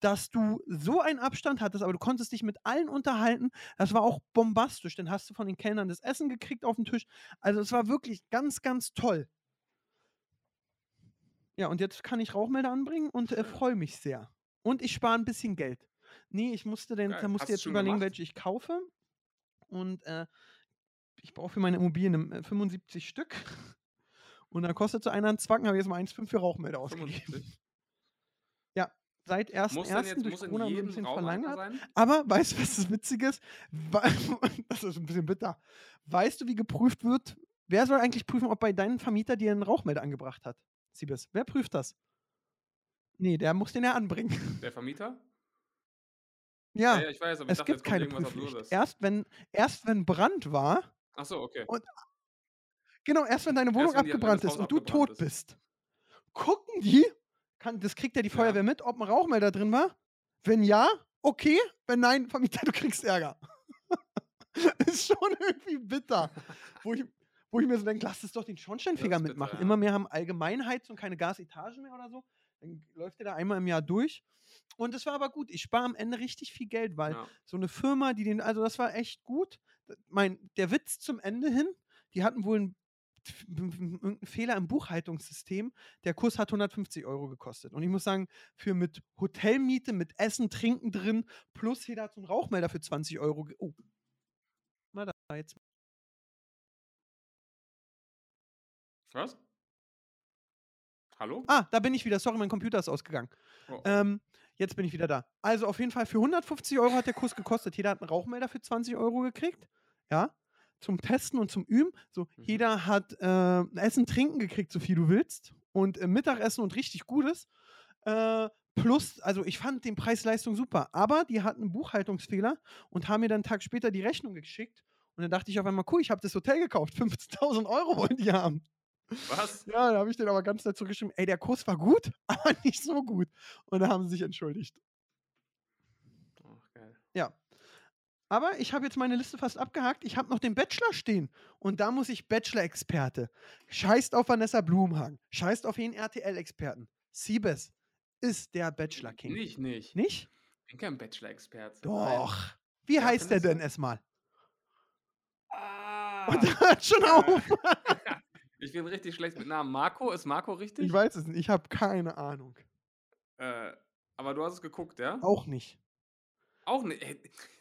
dass du so einen Abstand hattest, aber du konntest dich mit allen unterhalten. Das war auch bombastisch. Dann hast du von den Kellnern das Essen gekriegt auf den Tisch. Also es war wirklich ganz, ganz toll. Ja, und jetzt kann ich Rauchmelder anbringen und äh, freue mich sehr. Und ich spare ein bisschen Geld. Nee, ich musste denn, Geil. da musste jetzt überlegen, gemacht? welche ich kaufe. Und äh, ich brauche für meine Immobilien äh, 75 Stück. Und dann kostet so einer einen Zwacken, habe ich jetzt mal 1,5 für Rauchmelder ausgegeben. 75. Ja, seit 1.1. Muss dann jetzt durch Corona ein bisschen sein? Aber weißt du, was das Witzige ist? Das ist ein bisschen bitter. Weißt du, wie geprüft wird? Wer soll eigentlich prüfen, ob bei deinem Vermieter dir einen Rauchmelder angebracht hat? Siebes, wer prüft das? Nee, der muss den ja anbringen. Der Vermieter? Ja, ja ich weiß, aber ich es dachte, gibt keine Prüfpflicht. Absurdes. Erst wenn, erst wenn Brand war, Ach so, okay. Und genau, erst wenn deine Wohnung Erst wenn abgebrannt ist und du tot ist. bist, gucken die, kann, das kriegt ja die Ja. Feuerwehr mit, ob ein Rauchmelder drin war. Wenn ja, okay. Wenn nein, Vermieter, du kriegst Ärger. ist schon irgendwie bitter. wo, ich, wo ich mir so denke, lass es doch den Schornsteinfeger ist bitter, mitmachen. ja. Immer mehr haben Allgemeinheizung, keine Gasetagen mehr oder so. Dann läuft der da einmal im Jahr durch. Und es war aber gut. Ich spare am Ende richtig viel Geld, weil Ja. so eine Firma, die den, also das war echt gut. Mein, der Witz zum Ende hin, die hatten wohl einen, Fehler im Buchhaltungssystem. Der Kurs hat 150 Euro gekostet. Und ich muss sagen, für mit Hotelmiete, mit Essen, Trinken drin, plus jeder hat so einen Rauchmelder für 20 Euro. Oh. Na, da jetzt. Was? Hallo? Ah, da bin ich wieder. Sorry, mein Computer ist ausgegangen. Oh, Ähm, jetzt bin ich wieder da. Also auf jeden Fall für 150 Euro hat der Kurs gekostet. Jeder hat einen Rauchmelder für 20 Euro gekriegt. Ja. Zum Testen und zum Üben. So, Mhm. jeder hat äh, Essen, Trinken gekriegt, so viel du willst. Und äh, Mittagessen und richtig Gutes. Äh, plus, also ich fand den Preis-Leistung super. Aber die hatten einen Buchhaltungsfehler und haben mir dann einen Tag später die Rechnung geschickt. Und dann dachte ich auf einmal, cool, ich habe das Hotel gekauft. 15.000 Euro wollen die haben. Was? Ja, da habe ich den aber ganz nett zurückgeschrieben, ey, der Kurs war gut, aber nicht so gut. Und da haben sie sich entschuldigt. Ach, geil. Ja. Aber ich habe jetzt meine Liste fast abgehakt. Ich habe noch den Bachelor stehen. Und da muss ich Bachelor-Experte. Scheißt auf Vanessa Blumhagen. Scheißt auf jeden RTL-Experten. Siebes ist der Bachelor King. Nicht, nicht. Nicht? Ich bin kein Bachelor-Experte. Doch. Wie Ja, heißt der denn erstmal? Ah. Und hört schon auf. Ich bin richtig schlecht mit Namen. Marco? Ist Marco richtig? Ich weiß es nicht. Ich habe keine Ahnung. Äh, aber du hast es geguckt, ja? Auch nicht. Auch nicht.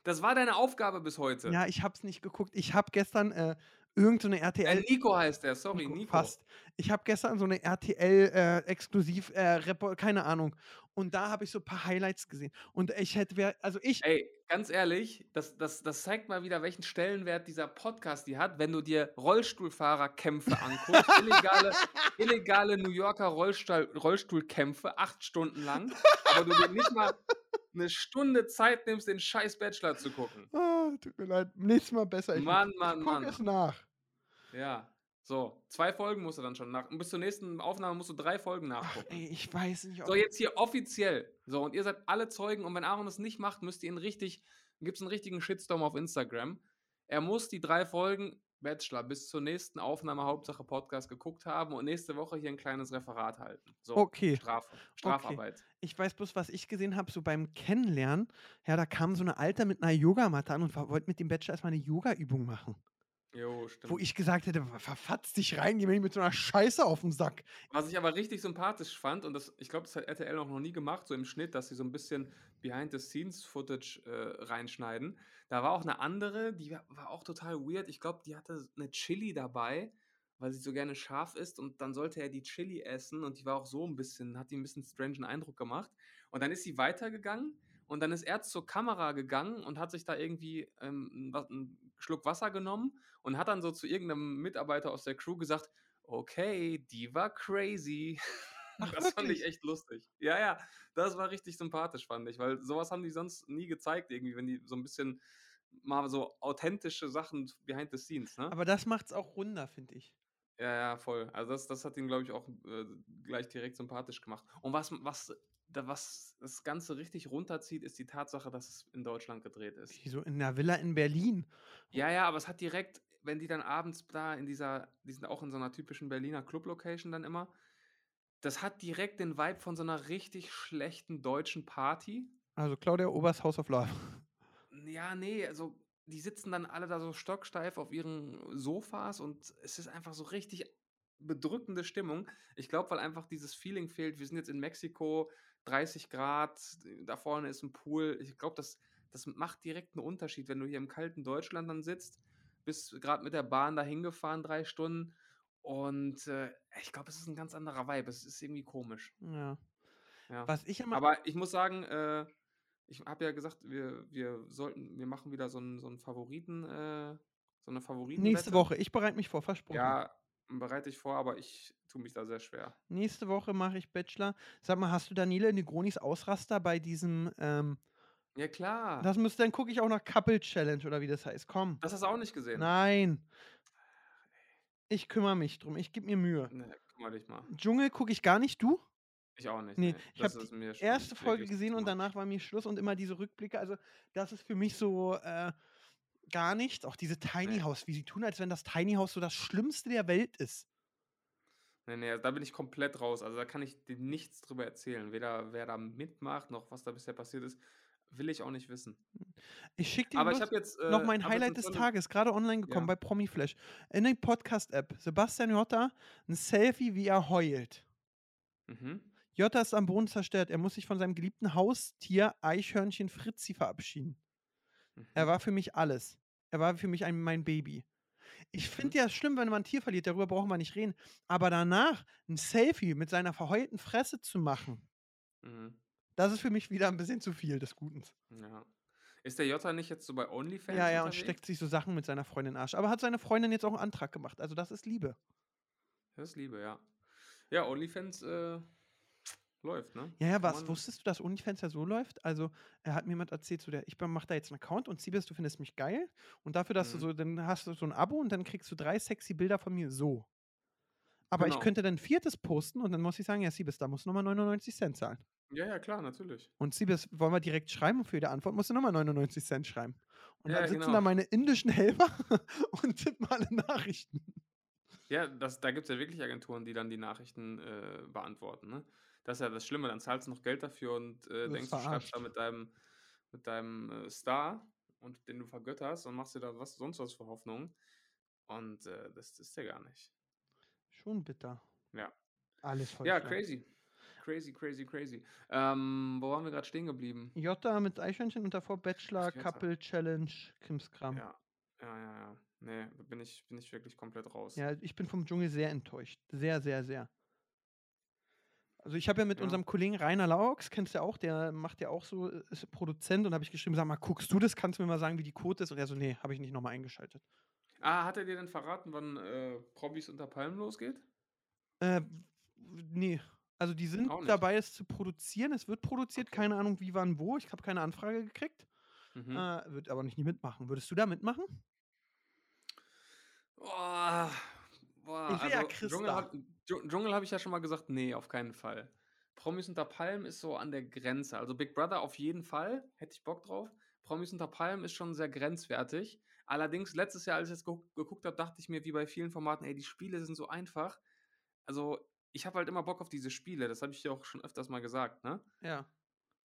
Das war deine Aufgabe bis heute. Ja, ich habe es nicht geguckt. Ich habe gestern äh, irgendeine eine Äh, RTL. Nico heißt der, sorry, Nico, Nico. Fast. Ich habe gestern so eine RTL äh, exklusiv äh, keine Ahnung. Und da habe ich so ein paar Highlights gesehen. Und ich hätte, also ich, Ey, ganz ehrlich, das, das, das zeigt mal wieder, welchen Stellenwert dieser Podcast die hat, wenn du dir Rollstuhlfahrerkämpfe anguckst. illegale, illegale New Yorker Rollstuhl, Rollstuhlkämpfe, acht Stunden lang. Aber du dir nicht mal eine Stunde Zeit nimmst, den scheiß Bachelor zu gucken. ah, tut mir leid, nächstes Mal besser. Ich, Mann, ich Mann, guck Mann. es nach. Ja. So, zwei Folgen musst du dann schon nach. Und bis zur nächsten Aufnahme musst du drei Folgen Ach, nachgucken. ey, ich weiß nicht, So, jetzt hier offiziell. So, und ihr seid alle Zeugen. Und wenn Aaron das nicht macht, müsst ihr ihn richtig, gibt es einen richtigen Shitstorm auf Instagram. Er muss die drei Folgen Bachelor bis zur nächsten Aufnahme Hauptsache Podcast geguckt haben und nächste Woche hier ein kleines Referat halten. So, Okay. Strafe, Strafarbeit. ich weiß bloß, was ich gesehen habe, so beim Kennenlernen. Ja, da kam so eine Alte mit einer Yogamatte an und wollte mit dem Bachelor erstmal eine Yoga-Übung machen. Jo, stimmt. Wo ich gesagt hätte, verfatz dich rein, geh mir nicht mit so einer Scheiße auf den Sack. Was ich aber richtig sympathisch fand, und das, ich glaube, das hat RTL auch noch nie gemacht, so im Schnitt, dass sie so ein bisschen Behind-the-Scenes-Footage äh, reinschneiden. Da war auch eine andere, die war, war auch total weird. Ich glaube, die hatte eine Chili dabei, weil sie so gerne scharf isst und dann sollte er die Chili essen und die war auch so ein bisschen, hat die ein bisschen strangen Eindruck gemacht. Und dann ist sie weitergegangen und dann ist er zur Kamera gegangen und hat sich da irgendwie ähm, was- einen Schluck Wasser genommen und hat dann so zu irgendeinem Mitarbeiter aus der Crew gesagt, okay, die war crazy. Ach, das fand ich echt lustig. Ja, ja, das war richtig sympathisch, fand ich, weil sowas haben die sonst nie gezeigt, irgendwie, wenn die so ein bisschen mal so authentische Sachen behind the scenes, ne? Aber das macht's auch runder, finde ich. Ja, ja, voll. Also das, das hat ihn, glaube ich, auch äh, gleich direkt sympathisch gemacht. Und was, was, da, was das Ganze richtig runterzieht, ist die Tatsache, dass es in Deutschland gedreht ist. Wie so in einer Villa in Berlin. Ja, ja, aber es hat direkt, wenn die dann abends da in dieser, die sind auch in so einer typischen Berliner Club-Location dann immer, das hat direkt den Vibe von so einer richtig schlechten deutschen Party. Also Claudia Obers House of Love. Ja, nee, also die sitzen dann alle da so stocksteif auf ihren Sofas und es ist einfach so richtig bedrückende Stimmung. Ich glaube, weil einfach dieses Feeling fehlt. Wir sind jetzt in Mexiko, 30 Grad, da vorne ist ein Pool. Ich glaube, das, das macht direkt einen Unterschied, wenn du hier im kalten Deutschland dann sitzt, bist gerade mit der Bahn dahin gefahren, drei Stunden. Und äh, ich glaube, es ist ein ganz anderer Vibe. Es ist irgendwie komisch. Ja. Ja. Was ich immer. Aber ich muss sagen, äh, ich habe ja gesagt, wir, wir sollten, wir machen wieder so einen, so einen Favoriten, äh, so eine Favoriten. nächste Woche. Ich bereite mich vor, versprochen. Ja, bereite ich vor, aber ich tue mich da sehr schwer. Nächste Woche mache ich Bachelor. Sag mal, hast du Daniele Negronis Ausraster bei diesem ähm, Ja, klar. Das müsste dann gucke ich auch noch Couple Challenge oder wie das heißt. Komm. Das hast du auch nicht gesehen? Nein. Ich kümmere mich drum. Ich gebe mir Mühe. Ne, kümmere dich mal. Dschungel gucke ich gar nicht, du? Ich auch nicht, Ne, ne. ich habe die erste Folge gesehen und danach war mir Schluss und immer diese Rückblicke. Also, das ist für mich so, äh, gar nichts. Auch diese Tiny Ne. House, wie sie tun, als wenn das Tiny House so das Schlimmste der Welt ist. Ne, ne, da bin ich komplett raus. Also, da kann ich dir nichts drüber erzählen. Weder wer da mitmacht, noch was da bisher passiert ist, will ich auch nicht wissen. Ich schicke dir Aber ich jetzt, noch äh mein habe jetzt 'n Highlight des Tages, grade online gekommen Ja. bei Promiflash. In der Podcast-App. Sebastian Jotta, 'n Selfie, wie er heult. Mhm. Jotta ist am Boden zerstört. Er muss sich von seinem geliebten Haustier Eichhörnchen Fritzi verabschieden. Er Mhm. war für mich alles. Er war für mich ein mein Baby. Ich Mhm. finde ja schlimm, wenn man 'n Tier verliert, darüber brauchen wir nicht reden. Aber danach 'n Selfie mit seiner verheulten Fresse zu machen Mhm. das ist für mich wieder 'n bisschen zu viel des Guten. Ja. Ist der Jotta nicht jetzt so bei OnlyFans Ja, ja, und unterwegs? steckt sich so Sachen mit seiner Freundin in Arsch. Aber hat seine Freundin jetzt auch 'n Antrag gemacht. Also, das ist Liebe. Das ist Liebe, ja. Ja, OnlyFans, äh, läuft, ne? Ja, ja, was? man Wusstest du, dass OnlyFans ja so läuft? Also, äh, hat mir jemand erzählt, so der ich mache da jetzt 'n Account und Siebes, du findest mich geil und dafür, dass du Mhm. so dann hast du so 'n Abo und dann kriegst du 3 sexy Bilder von mir so. Aber ich Genau. könnte dann 'n 4. posten und dann muss ich sagen: „Ja, Siebes, da musst du noch mal 99 zahlen.“ Ja, ja, klar, natürlich. Und Siebes, wollen wir direkt schreiben und für jede Antwort musst du noch mal 99 schreiben. Und Ja, dann sitzen genau. da meine indischen Helfer und tippen alle Nachrichten. Ja, das da gibt's ja wirklich Agenturen, die dann die Nachrichten, äh, beantworten, ne? Das ist ja das Schlimme, dann zahlst du noch Geld dafür und, äh, denkst, du schreibst da verarscht. mit deinem mit deinem, äh, Star und den du vergötterst und machst dir da was sonst was für Hoffnungen. Und, äh, das ist ja gar nicht. Schon bitter. Ja. Alles Ja, Heuchler. crazy. Crazy, crazy, crazy. Ähm, wo waren wir grad stehen geblieben? Jotta mit Eichhörnchen und davor Bachelor. Couple Challenge, Krimskram. Ja. Ja, ja, ja. Ne, bin ich bin ich wirklich komplett raus. Ja, ich bin vom Dschungel sehr enttäuscht. Sehr, sehr, sehr. Also, ich habe ja mit Ja. unserem Kollegen Rainer Laux, kennst du ja auch, der macht ja auch so ist Produzent und habe ich geschrieben: „Sag mal, guckst du das? Kannst du mir mal sagen, wie die Quote ist?“ Und er so: „Ne, habe ich nicht noch mal eingeschaltet.“ Ah, hat er dir denn verraten, wann, äh, Promis unter Palmen losgeht? Äh, w ne. Also, die sind dabei, es zu produzieren. Es wird produziert, keine Ahnung wie, wann, wo. Ich habe keine Anfrage gekriegt. Mhm. Äh, würde aber nicht mitmachen. Würdest du da mitmachen? Boah, boah, Ich ja also Chris Dschungel da. habe Dschu Dschungel habe ich ja schon mal gesagt, ne, auf keinen Fall. Promis unter Palmen ist so an der Grenze. Also, Big Brother auf jeden Fall, hätte ich Bock drauf. Promis unter Palmen ist schon sehr grenzwertig. Allerdings letztes Jahr, als ich das geguckt geguckt habe, dachte ich mir, wie bei vielen Formaten: „Ey, die Spiele sind so einfach.“ Also, ich habe halt immer Bock auf diese Spiele. Das habe ich dir auch schon öfters mal gesagt, ne? Ja.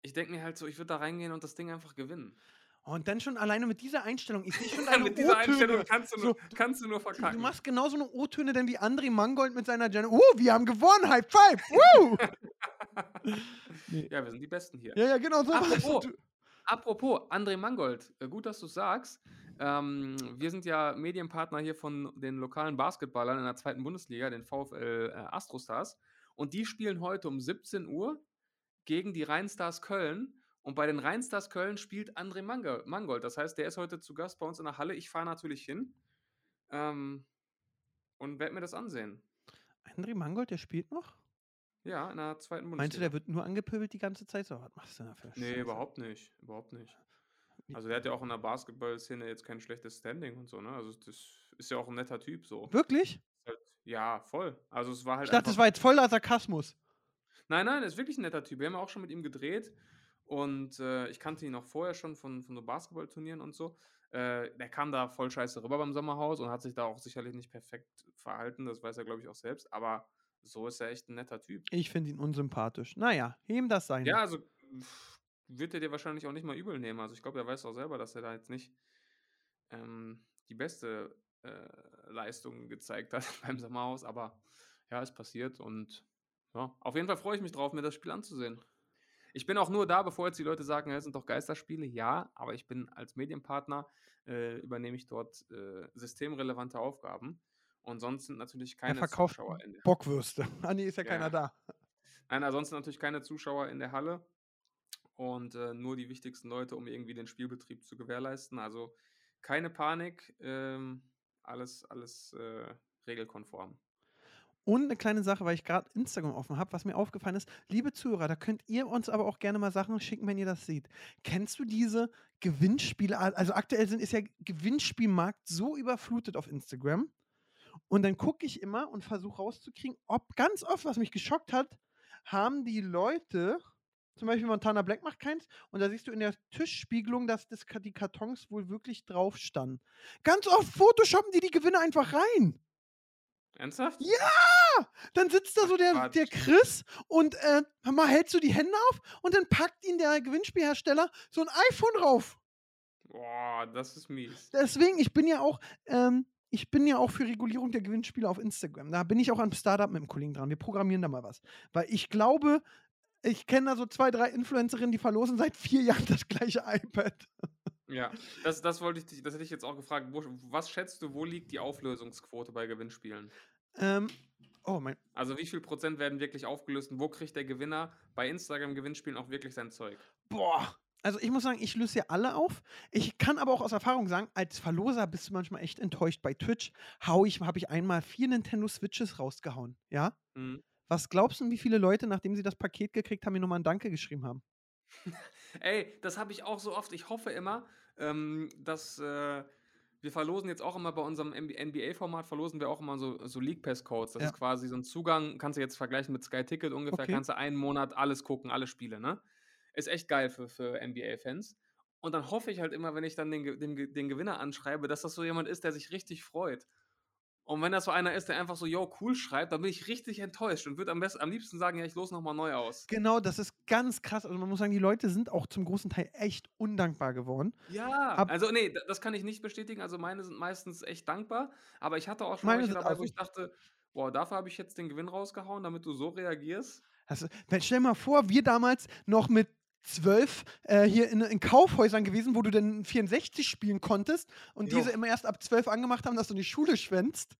Ich denke mir halt so, ich würde da reingehen und das Ding einfach gewinnen. Und dann schon alleine mit dieser Einstellung. Ich sehe schon deine Mit dieser Einstellung kannst du So, nur kannst du nur du verkacken. machst genauso 'ne O-Töne dann wie André Mangold mit seiner Jenna: „Oh, wir haben gewonnen, High Five, woo!“ Ne. Ja, wir sind die Besten hier. Ja, ja, genau so. Apropos du apropos André Mangold, äh, gut, dass du's sagst. Ähm, wir sind ja Medienpartner hier von den lokalen Basketballern in der 2. Bundesliga, den VfL, äh, Astrostars. Und die spielen heute um 17:00 gegen die Rheinstars Köln. Und bei den Rheinstars Köln spielt André Mango Mangold. Das heißt, der ist heute zu Gast bei uns in der Halle. Ich fahre natürlich hin, ähm, und werde mir das ansehen. André Mangold, der spielt noch? Ja, in der 2. Bundesliga. Meinst du, der wird nur angepöbelt die ganze Zeit? So, was machst du denn da für 'ne Ne, Scheiße? überhaupt nicht, überhaupt nicht. Also, der hat ja auch in der Basketballszene jetzt kein schlechtes Standing und so, ne? Also, das ist ja auch 'n netter Typ so. Wirklich? Halt ja, voll. Also, es war halt Ich dachte, das war jetzt voller Sarkasmus. Nein, nein, er ist wirklich 'n netter Typ. Wir haben ja auch schon mit ihm gedreht und, äh, ich kannte ihn auch vorher schon von von so Basketballturnieren und so. Äh, der kam da voll scheiße rüber beim Sommerhaus und hat sich da auch sicherlich nicht perfekt verhalten. Das weiß er, glaube ich, auch selbst. Aber so ist er echt 'n netter Typ. Ich finde ihn unsympathisch. Na ja, jedem das seine. Ja, also, wird er dir wahrscheinlich auch nicht mal übel nehmen. Also, ich glaube, er weiß auch selber, dass er da jetzt nicht, ähm, die beste, äh, Leistung gezeigt hat beim Sommerhaus. Aber ja, ist passiert und ja, auf jeden Fall freue ich mich drauf, mir das Spiel anzusehen. Ich bin auch nur da, bevor jetzt die Leute sagen: „Ja, das sind doch Geisterspiele.“ Ja, aber ich bin als Medienpartner äh, übernehme ich dort, äh, systemrelevante Aufgaben. Und sonst sind natürlich Er keine verkauft Zuschauer in der Bockwürste. Ah ne, ist ja keiner Ja. da. Nein, ansonsten natürlich keine Zuschauer in der Halle und, äh, nur die wichtigsten Leute, um irgendwie den Spielbetrieb zu gewährleisten. Also, keine Panik, ähm, alles alles, äh, regelkonform. Und eine kleine Sache, weil ich gerade Instagram offen habe, was mir aufgefallen ist. Liebe Zuhörer, da könnt ihr uns aber auch gerne mal Sachen schicken, wenn ihr das seht. Kennst du diese Gewinnspiele? Also aktuell sind, ist ja Gewinnspielmarkt so überflutet auf Instagram. Und dann gucke ich immer und versuche rauszukriegen, ob ganz oft, was mich geschockt hat, haben die Leute, zum Beispiel Montana Black macht keins, und da siehst du in der Tischspiegelung, dass das, die Kartons wohl wirklich drauf standen. Ganz oft photoshoppen die die Gewinne einfach rein. Ernsthaft? Ja! Dann sitzt da so der, der Chris und äh, mal hält so die Hände auf und dann packt ihn der Gewinnspielhersteller so ein iPhone drauf. Boah, das ist mies. Deswegen, ich bin ja auch, ähm, ich bin ja auch für Regulierung der Gewinnspiele auf Instagram. Da bin ich auch an Startup mit dem Kollegen dran. Wir programmieren da mal was. Weil ich glaube, ich kenne da so zwei, drei Influencerinnen, die verlosen seit vier Jahren das gleiche iPad. Ja, das, das wollte ich dich, das hätte ich jetzt auch gefragt. Wo, was schätzt du, wo liegt die Auflösungsquote bei Gewinnspielen? Ähm, oh mein. Also wie viel Prozent werden wirklich aufgelöst und wo kriegt der Gewinner bei Instagram-Gewinnspielen auch wirklich sein Zeug? Boah. Also ich muss sagen, ich löse ja alle auf. Ich kann aber auch aus Erfahrung sagen, als Verloser bist du manchmal echt enttäuscht. Bei Twitch hau ich, habe ich einmal vier Nintendo Switches rausgehauen. Ja? Mhm. Was glaubst du, wie viele Leute, nachdem sie das Paket gekriegt haben, mir nochmal ein Danke geschrieben haben? Ey, das habe ich auch so oft. Ich hoffe immer, ähm, dass äh, wir verlosen jetzt auch immer bei unserem NBA-Format, verlosen wir auch immer so, so League Pass-Codes. Das Ja. ist quasi so ein Zugang, kannst du jetzt vergleichen mit Sky Ticket ungefähr, Okay. kannst du einen Monat alles gucken, alle Spiele, ne? Ist echt geil für, für NBA-Fans. Und dann hoffe ich halt immer, wenn ich dann den, den, den Gewinner anschreibe, dass das so jemand ist, der sich richtig freut. Und wenn das so einer ist, der einfach so, yo, cool schreibt, dann bin ich richtig enttäuscht und würde am, besten, am liebsten sagen, ja, ich los nochmal neu aus. Genau, das ist ganz krass. Also man muss sagen, die Leute sind auch zum großen Teil echt undankbar geworden. Ja, Ab- also nee, da- das kann ich nicht bestätigen. Also meine sind meistens echt dankbar. Aber ich hatte auch schon welche dabei, wo also- ich dachte, boah, dafür habe ich jetzt den Gewinn rausgehauen, damit du so reagierst. Also, stell dir mal vor, wir damals noch mit zwölf äh, hier in, in Kaufhäusern gewesen, wo du dann 64 spielen konntest und Jo. diese immer erst ab 12 angemacht haben, dass du in die Schule schwänzt.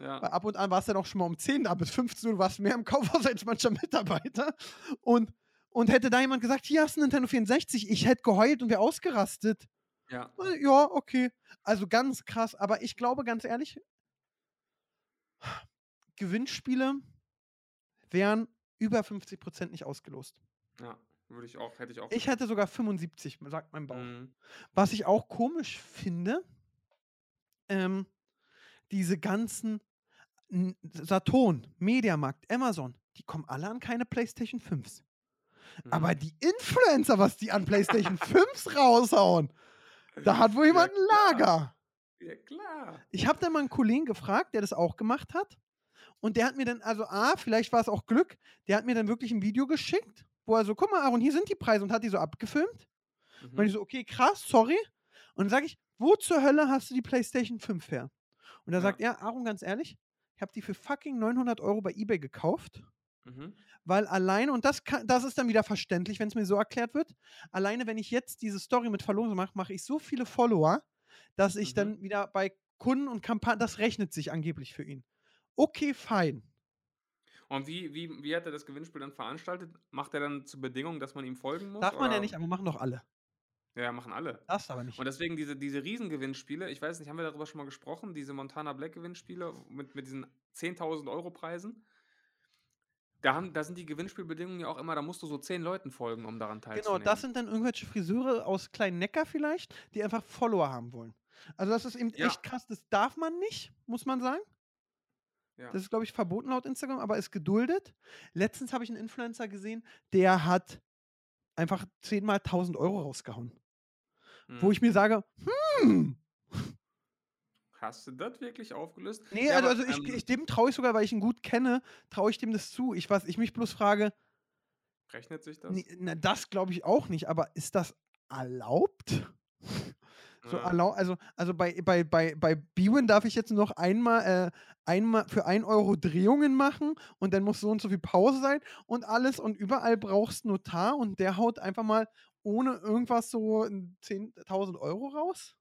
Ja. Weil ab und an warst du dann auch schon mal um 10 da, bis 15 Uhr, du warst mehr im Kaufhaus als mancher Mitarbeiter. Und, und hätte da jemand gesagt, hier hast du Nintendo 64, ich hätte geheult und wäre ausgerastet. Ja. Ja, okay. Also ganz krass. Aber ich glaube, ganz ehrlich, Gewinnspiele wären über 50% nicht ausgelost. Ja. Würde ich auch, hätte ich auch. Ich hätte sogar 75, sagt mein Bauch. Mhm. Was ich auch komisch finde, ähm, diese ganzen Saturn, Mediamarkt, Amazon, die kommen alle an keine PlayStation 5s. Aber Mhm. die Influencer, was die an PlayStation 5s raushauen, da hat wohl jemand ein. Lager. Ja, klar. Ich habe dann mal einen Kollegen gefragt, der das auch gemacht hat. Und der hat mir dann, also A, vielleicht war es auch Glück, der hat mir dann wirklich ein Video geschickt, wo er so, guck mal, Aaron, hier sind die Preise und hat die so abgefilmt. Und ich Mhm. so, okay, krass, sorry. Und dann sage ich, wo zur Hölle hast du die PlayStation 5 her? Und da Ja. sagt er, Aaron, ganz ehrlich, ich habe die für fucking 900 Euro bei eBay gekauft, Mhm. weil alleine, und das, kann, das ist dann wieder verständlich, wenn es mir so erklärt wird, alleine wenn ich jetzt diese Story mit Verlosung mache, mache ich so viele Follower, dass ich Mhm. dann wieder bei Kunden und Kampagnen, das rechnet sich angeblich für ihn. Okay, fein. Und wie, wie, wie hat er das Gewinnspiel dann veranstaltet? Macht er dann zur Bedingung, dass man ihm folgen muss? Darf man ja oder- nicht, aber machen doch alle. Ja, machen alle. Darfst aber nicht. Und deswegen diese, diese Riesengewinnspiele, ich weiß nicht, haben wir darüber schon mal gesprochen, diese Montana Black Gewinnspiele mit, mit diesen 10.000 Euro Preisen? Da, haben, da sind die Gewinnspielbedingungen ja auch immer, da musst du so 10 Leuten folgen, um daran Genau, teilzunehmen. das sind dann irgendwelche Friseure aus kleinen Neckar vielleicht, die einfach Follower haben wollen. Also das ist eben Ja. echt krass. Das darf man nicht, muss man sagen. Ja. Das ist, glaube ich, verboten laut Instagram, aber ist geduldet. Letztens habe ich einen Influencer gesehen, der hat einfach zehnmal 1000 Euro rausgehauen. Wo Mhm. ich mir sage, hm, Hast du das wirklich aufgelöst? nee, Ja, also, aber, also ich, ähm, ich dem traue ich sogar, weil ich ihn gut kenne, traue ich dem das zu. Ich, was ich mich bloß frage, Rechnet sich das? nee, na, das glaube ich auch nicht, aber ist das erlaubt? So Ja. erlau also, also bei, bei, bei, bei Bwin darf ich jetzt noch einmal, äh, einmal für 1 Euro Drehungen machen und dann muss so und so viel Pause sein und alles und überall brauchst Notar und der haut einfach mal ohne irgendwas so 10.000 Euro raus.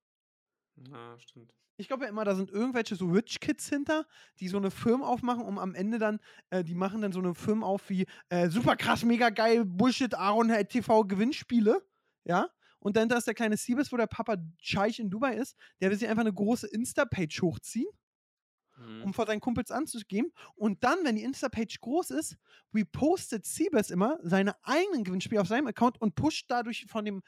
Ja, stimmt. Ich glaube ja immer, da sind irgendwelche so Rich Kids hinter, die so eine Firma aufmachen, um am Ende dann, äh, die machen dann so eine Firma auf wie äh, super krass, mega geil, Bullshit, Aaron TV Gewinnspiele, ja. Und dann da ist der kleine Siebes, wo der Papa Scheich in Dubai ist, der will sich einfach eine große Insta-Page hochziehen Mhm. um vor seinen Kumpels anzugeben. Und dann, wenn die Insta-Page groß ist, repostet Siebes immer seine eigenen Gewinnspiele auf seinem Account und pusht dadurch von dem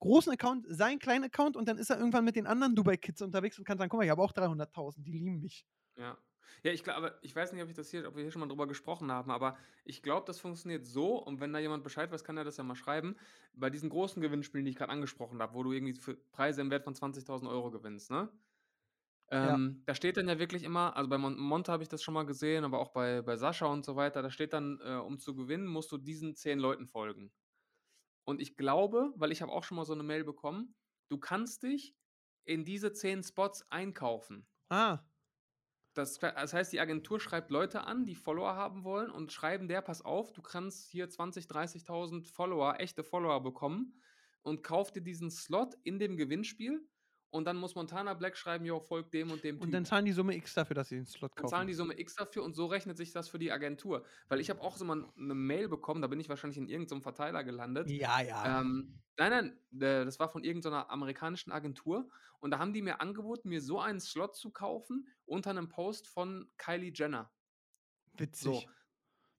großen Account seinen kleinen Account und dann ist er irgendwann mit den anderen Dubai-Kids unterwegs und kann sagen, guck mal, ich habe auch 300.000, die lieben mich. Ja. Ja, ich glaube, ich weiß nicht, ob ich das hier, ob wir hier schon mal drüber gesprochen haben, aber ich glaube, das funktioniert so, und wenn da jemand Bescheid weiß, kann er das ja mal schreiben, bei diesen großen Gewinnspielen, die ich gerade angesprochen habe, wo du irgendwie für Preise im Wert von 20.000 Euro gewinnst, ne? Ja. Ähm, Da steht dann ja wirklich immer, also bei Mon Monte habe ich das schon mal gesehen, aber auch bei, bei Sascha und so weiter, da steht dann, äh, um zu gewinnen, musst du diesen zehn Leuten folgen. Und ich glaube, weil ich habe auch schon mal so eine Mail bekommen, du kannst dich in diese zehn Spots einkaufen. Ah, Das, das heißt, die Agentur schreibt Leute an, die Follower haben wollen und schreiben der, pass auf, du kannst hier 20, 30.000 Follower, echte Follower bekommen und kauf dir diesen Slot in dem Gewinnspiel und dann muss Montana Black schreiben, jo, folgt dem und dem und dann zahlen die Summe X dafür, dass sie den Slot dann kaufen. zahlen die Summe X dafür und so rechnet sich das für die Agentur. Weil ich habe auch so mal eine Mail bekommen, da bin ich wahrscheinlich in irgendeinem Verteiler gelandet. ja, ja. Ähm, nein, nein, das war von irgendeiner amerikanischen Agentur und da haben die mir angeboten, mir so einen Slot zu kaufen unter einem Post von Kylie Jenner. Witzig. So,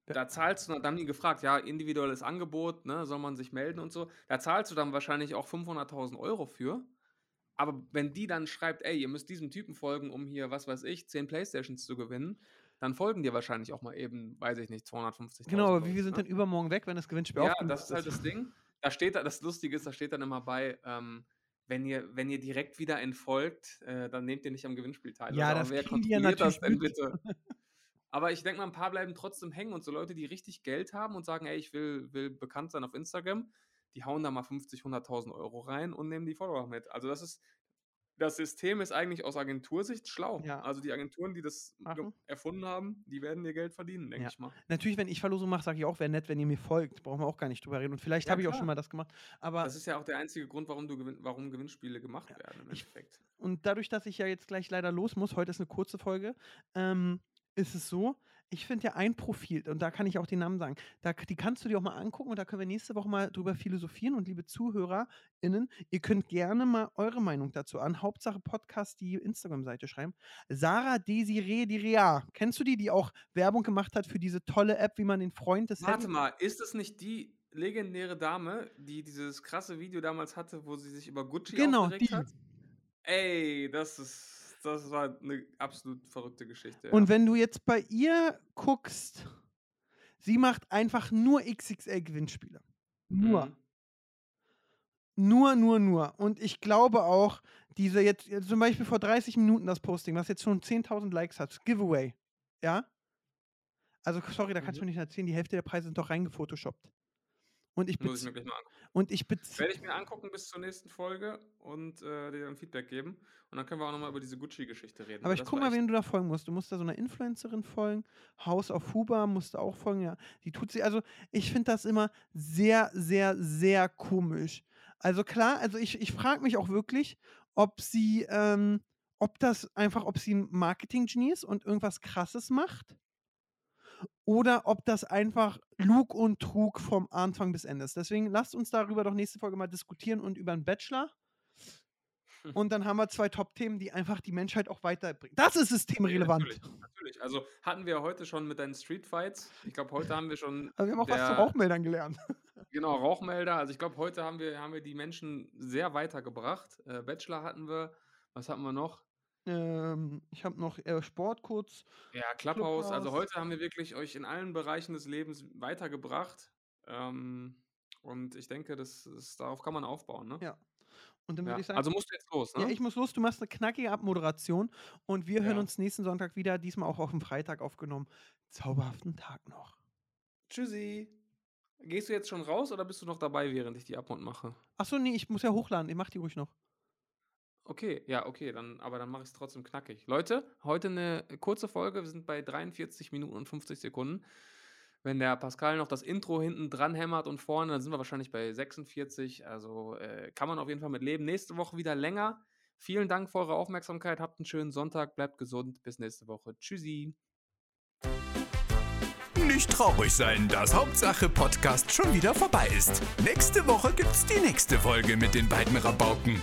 Ja. da zahlst du, da haben die gefragt, ja, individuelles Angebot, ne, soll man sich melden und so. Da zahlst du dann wahrscheinlich auch 500.000 Euro für. Aber wenn die dann schreibt, ey, ihr müsst diesem Typen folgen, um hier, was weiß ich, 10 Playstations zu gewinnen, dann folgen dir wahrscheinlich auch mal eben, weiß ich nicht, 250.000 Genau, aber wie wir sind ne? dann übermorgen weg, wenn das Gewinnspiel Ja, das ist halt das Ding. Da steht da, das Lustige ist, da steht dann immer bei, ähm, wenn ihr, wenn ihr direkt wieder entfolgt, äh, dann nehmt ihr nicht am Gewinnspiel teil. Ja, Also, das wer die ja kontrolliert das denn bitte? Aber ich denke mal, ein paar bleiben trotzdem hängen und so Leute, die richtig Geld haben und sagen, ey, ich will, will bekannt sein auf Instagram, die hauen da mal 50, 100.000 Euro rein und nehmen die Follower mit. Also das ist, das System ist eigentlich aus Agentursicht schlau. Ja. Also die Agenturen, die das Machen. erfunden haben, die werden ihr Geld verdienen, denke Ja. ich mal. Natürlich, wenn ich Verlosung mache, sage ich auch, wäre nett, wenn ihr mir folgt. Brauchen wir auch gar nicht drüber reden. Und vielleicht Ja, habe ich auch schon mal das gemacht. Aber Das ist ja auch der einzige Grund, warum, du gewinn, warum Gewinnspiele gemacht werden im Endeffekt. Und dadurch, dass ich ja jetzt gleich leider los muss, heute ist eine kurze Folge, ähm, ist es so, ich finde ja ein Profil, und da kann ich auch den Namen sagen, da, die kannst du dir auch mal angucken und da können wir nächste Woche mal drüber philosophieren. Und liebe ZuhörerInnen, ihr könnt gerne mal eure Meinung dazu an. Hauptsache Podcast, die Instagram-Seite schreiben. Sarah Desiree Direa. Kennst du die, die auch Werbung gemacht hat für diese tolle App, wie man den Freund des Warte Handys- mal, ist es nicht die legendäre Dame, die dieses krasse Video damals hatte, wo sie sich über Gucci Genau, aufgeregt die. hat? Ey, das ist, das war eine absolut verrückte Geschichte. Und ja. wenn du jetzt bei ihr guckst, sie macht einfach nur XXL-Gewinnspiele. Nur. Mhm. Nur, nur, nur. Und ich glaube auch, diese jetzt, jetzt zum Beispiel vor 30 Minuten das Posting, was jetzt schon 10.000 Likes hat, Giveaway. Ja? Also, sorry, da kannst du Mhm. mir nicht erzählen, die Hälfte der Preise sind doch reingefotoshoppt. Und ich, Muss ich mir gleich mal angucken. und ich Werde ich mir angucken bis zur nächsten Folge und äh, dir dann Feedback geben. Und dann können wir auch nochmal über diese Gucci-Geschichte reden. Aber ich guck mal, wen du da folgen musst. Du musst da so einer Influencerin folgen. House of Huber musst du auch folgen, ja. Die tut sie, also ich finde das immer sehr, sehr, sehr komisch. Also klar, also ich, ich frage mich auch wirklich, ob sie, ähm, ob das einfach, ob sie ein Marketing-Genie ist und irgendwas krasses macht. Oder ob das einfach Lug und Trug vom Anfang bis Ende ist. Deswegen lasst uns darüber doch nächste Folge mal diskutieren und über einen Bachelor. Und dann haben wir zwei Top-Themen, die einfach die Menschheit auch weiterbringen. Das ist systemrelevant. Natürlich, natürlich. Also hatten wir heute schon mit deinen Street Fights. Ich glaube, heute haben wir schon Aber wir haben auch was zu der- Rauchmeldern gelernt. Genau, Rauchmelder. Also ich glaube, heute haben wir, haben wir die Menschen sehr weitergebracht. Äh, Bachelor hatten wir. Was hatten wir noch? Ähm, ich habe noch äh, Sport kurz. Ja, Clubhouse. Also heute haben wir wirklich euch in allen Bereichen des Lebens weitergebracht. Ähm, und ich denke, das ist, darauf kann man aufbauen. Ne? Ja. Und dann Ja. ich sagen, Also musst du jetzt los, ne? ja, ich muss los. Du machst eine knackige Abmoderation. Und wir hören Ja. uns nächsten Sonntag wieder, diesmal auch auf dem Freitag aufgenommen. Zauberhaften Tag noch. Tschüssi. Gehst du jetzt schon raus oder bist du noch dabei, während ich die Abmund mache? Achso, nee, ich muss ja hochladen. Ich mach die ruhig noch. Okay, ja, okay, dann, aber dann mache ich es trotzdem knackig. Leute, heute eine kurze Folge. Wir sind bei 43 Minuten und 50 Sekunden. Wenn der Pascal noch das Intro hinten dran hämmert und vorne, dann sind wir wahrscheinlich bei 46. Also äh, kann man auf jeden Fall mit leben. Nächste Woche wieder länger. Vielen Dank für eure Aufmerksamkeit. Habt einen schönen Sonntag. Bleibt gesund. Bis nächste Woche. Tschüssi. Nicht traurig sein, dass Hauptsache Podcast schon wieder vorbei ist. Nächste Woche gibt's die nächste Folge mit den beiden Rabauken.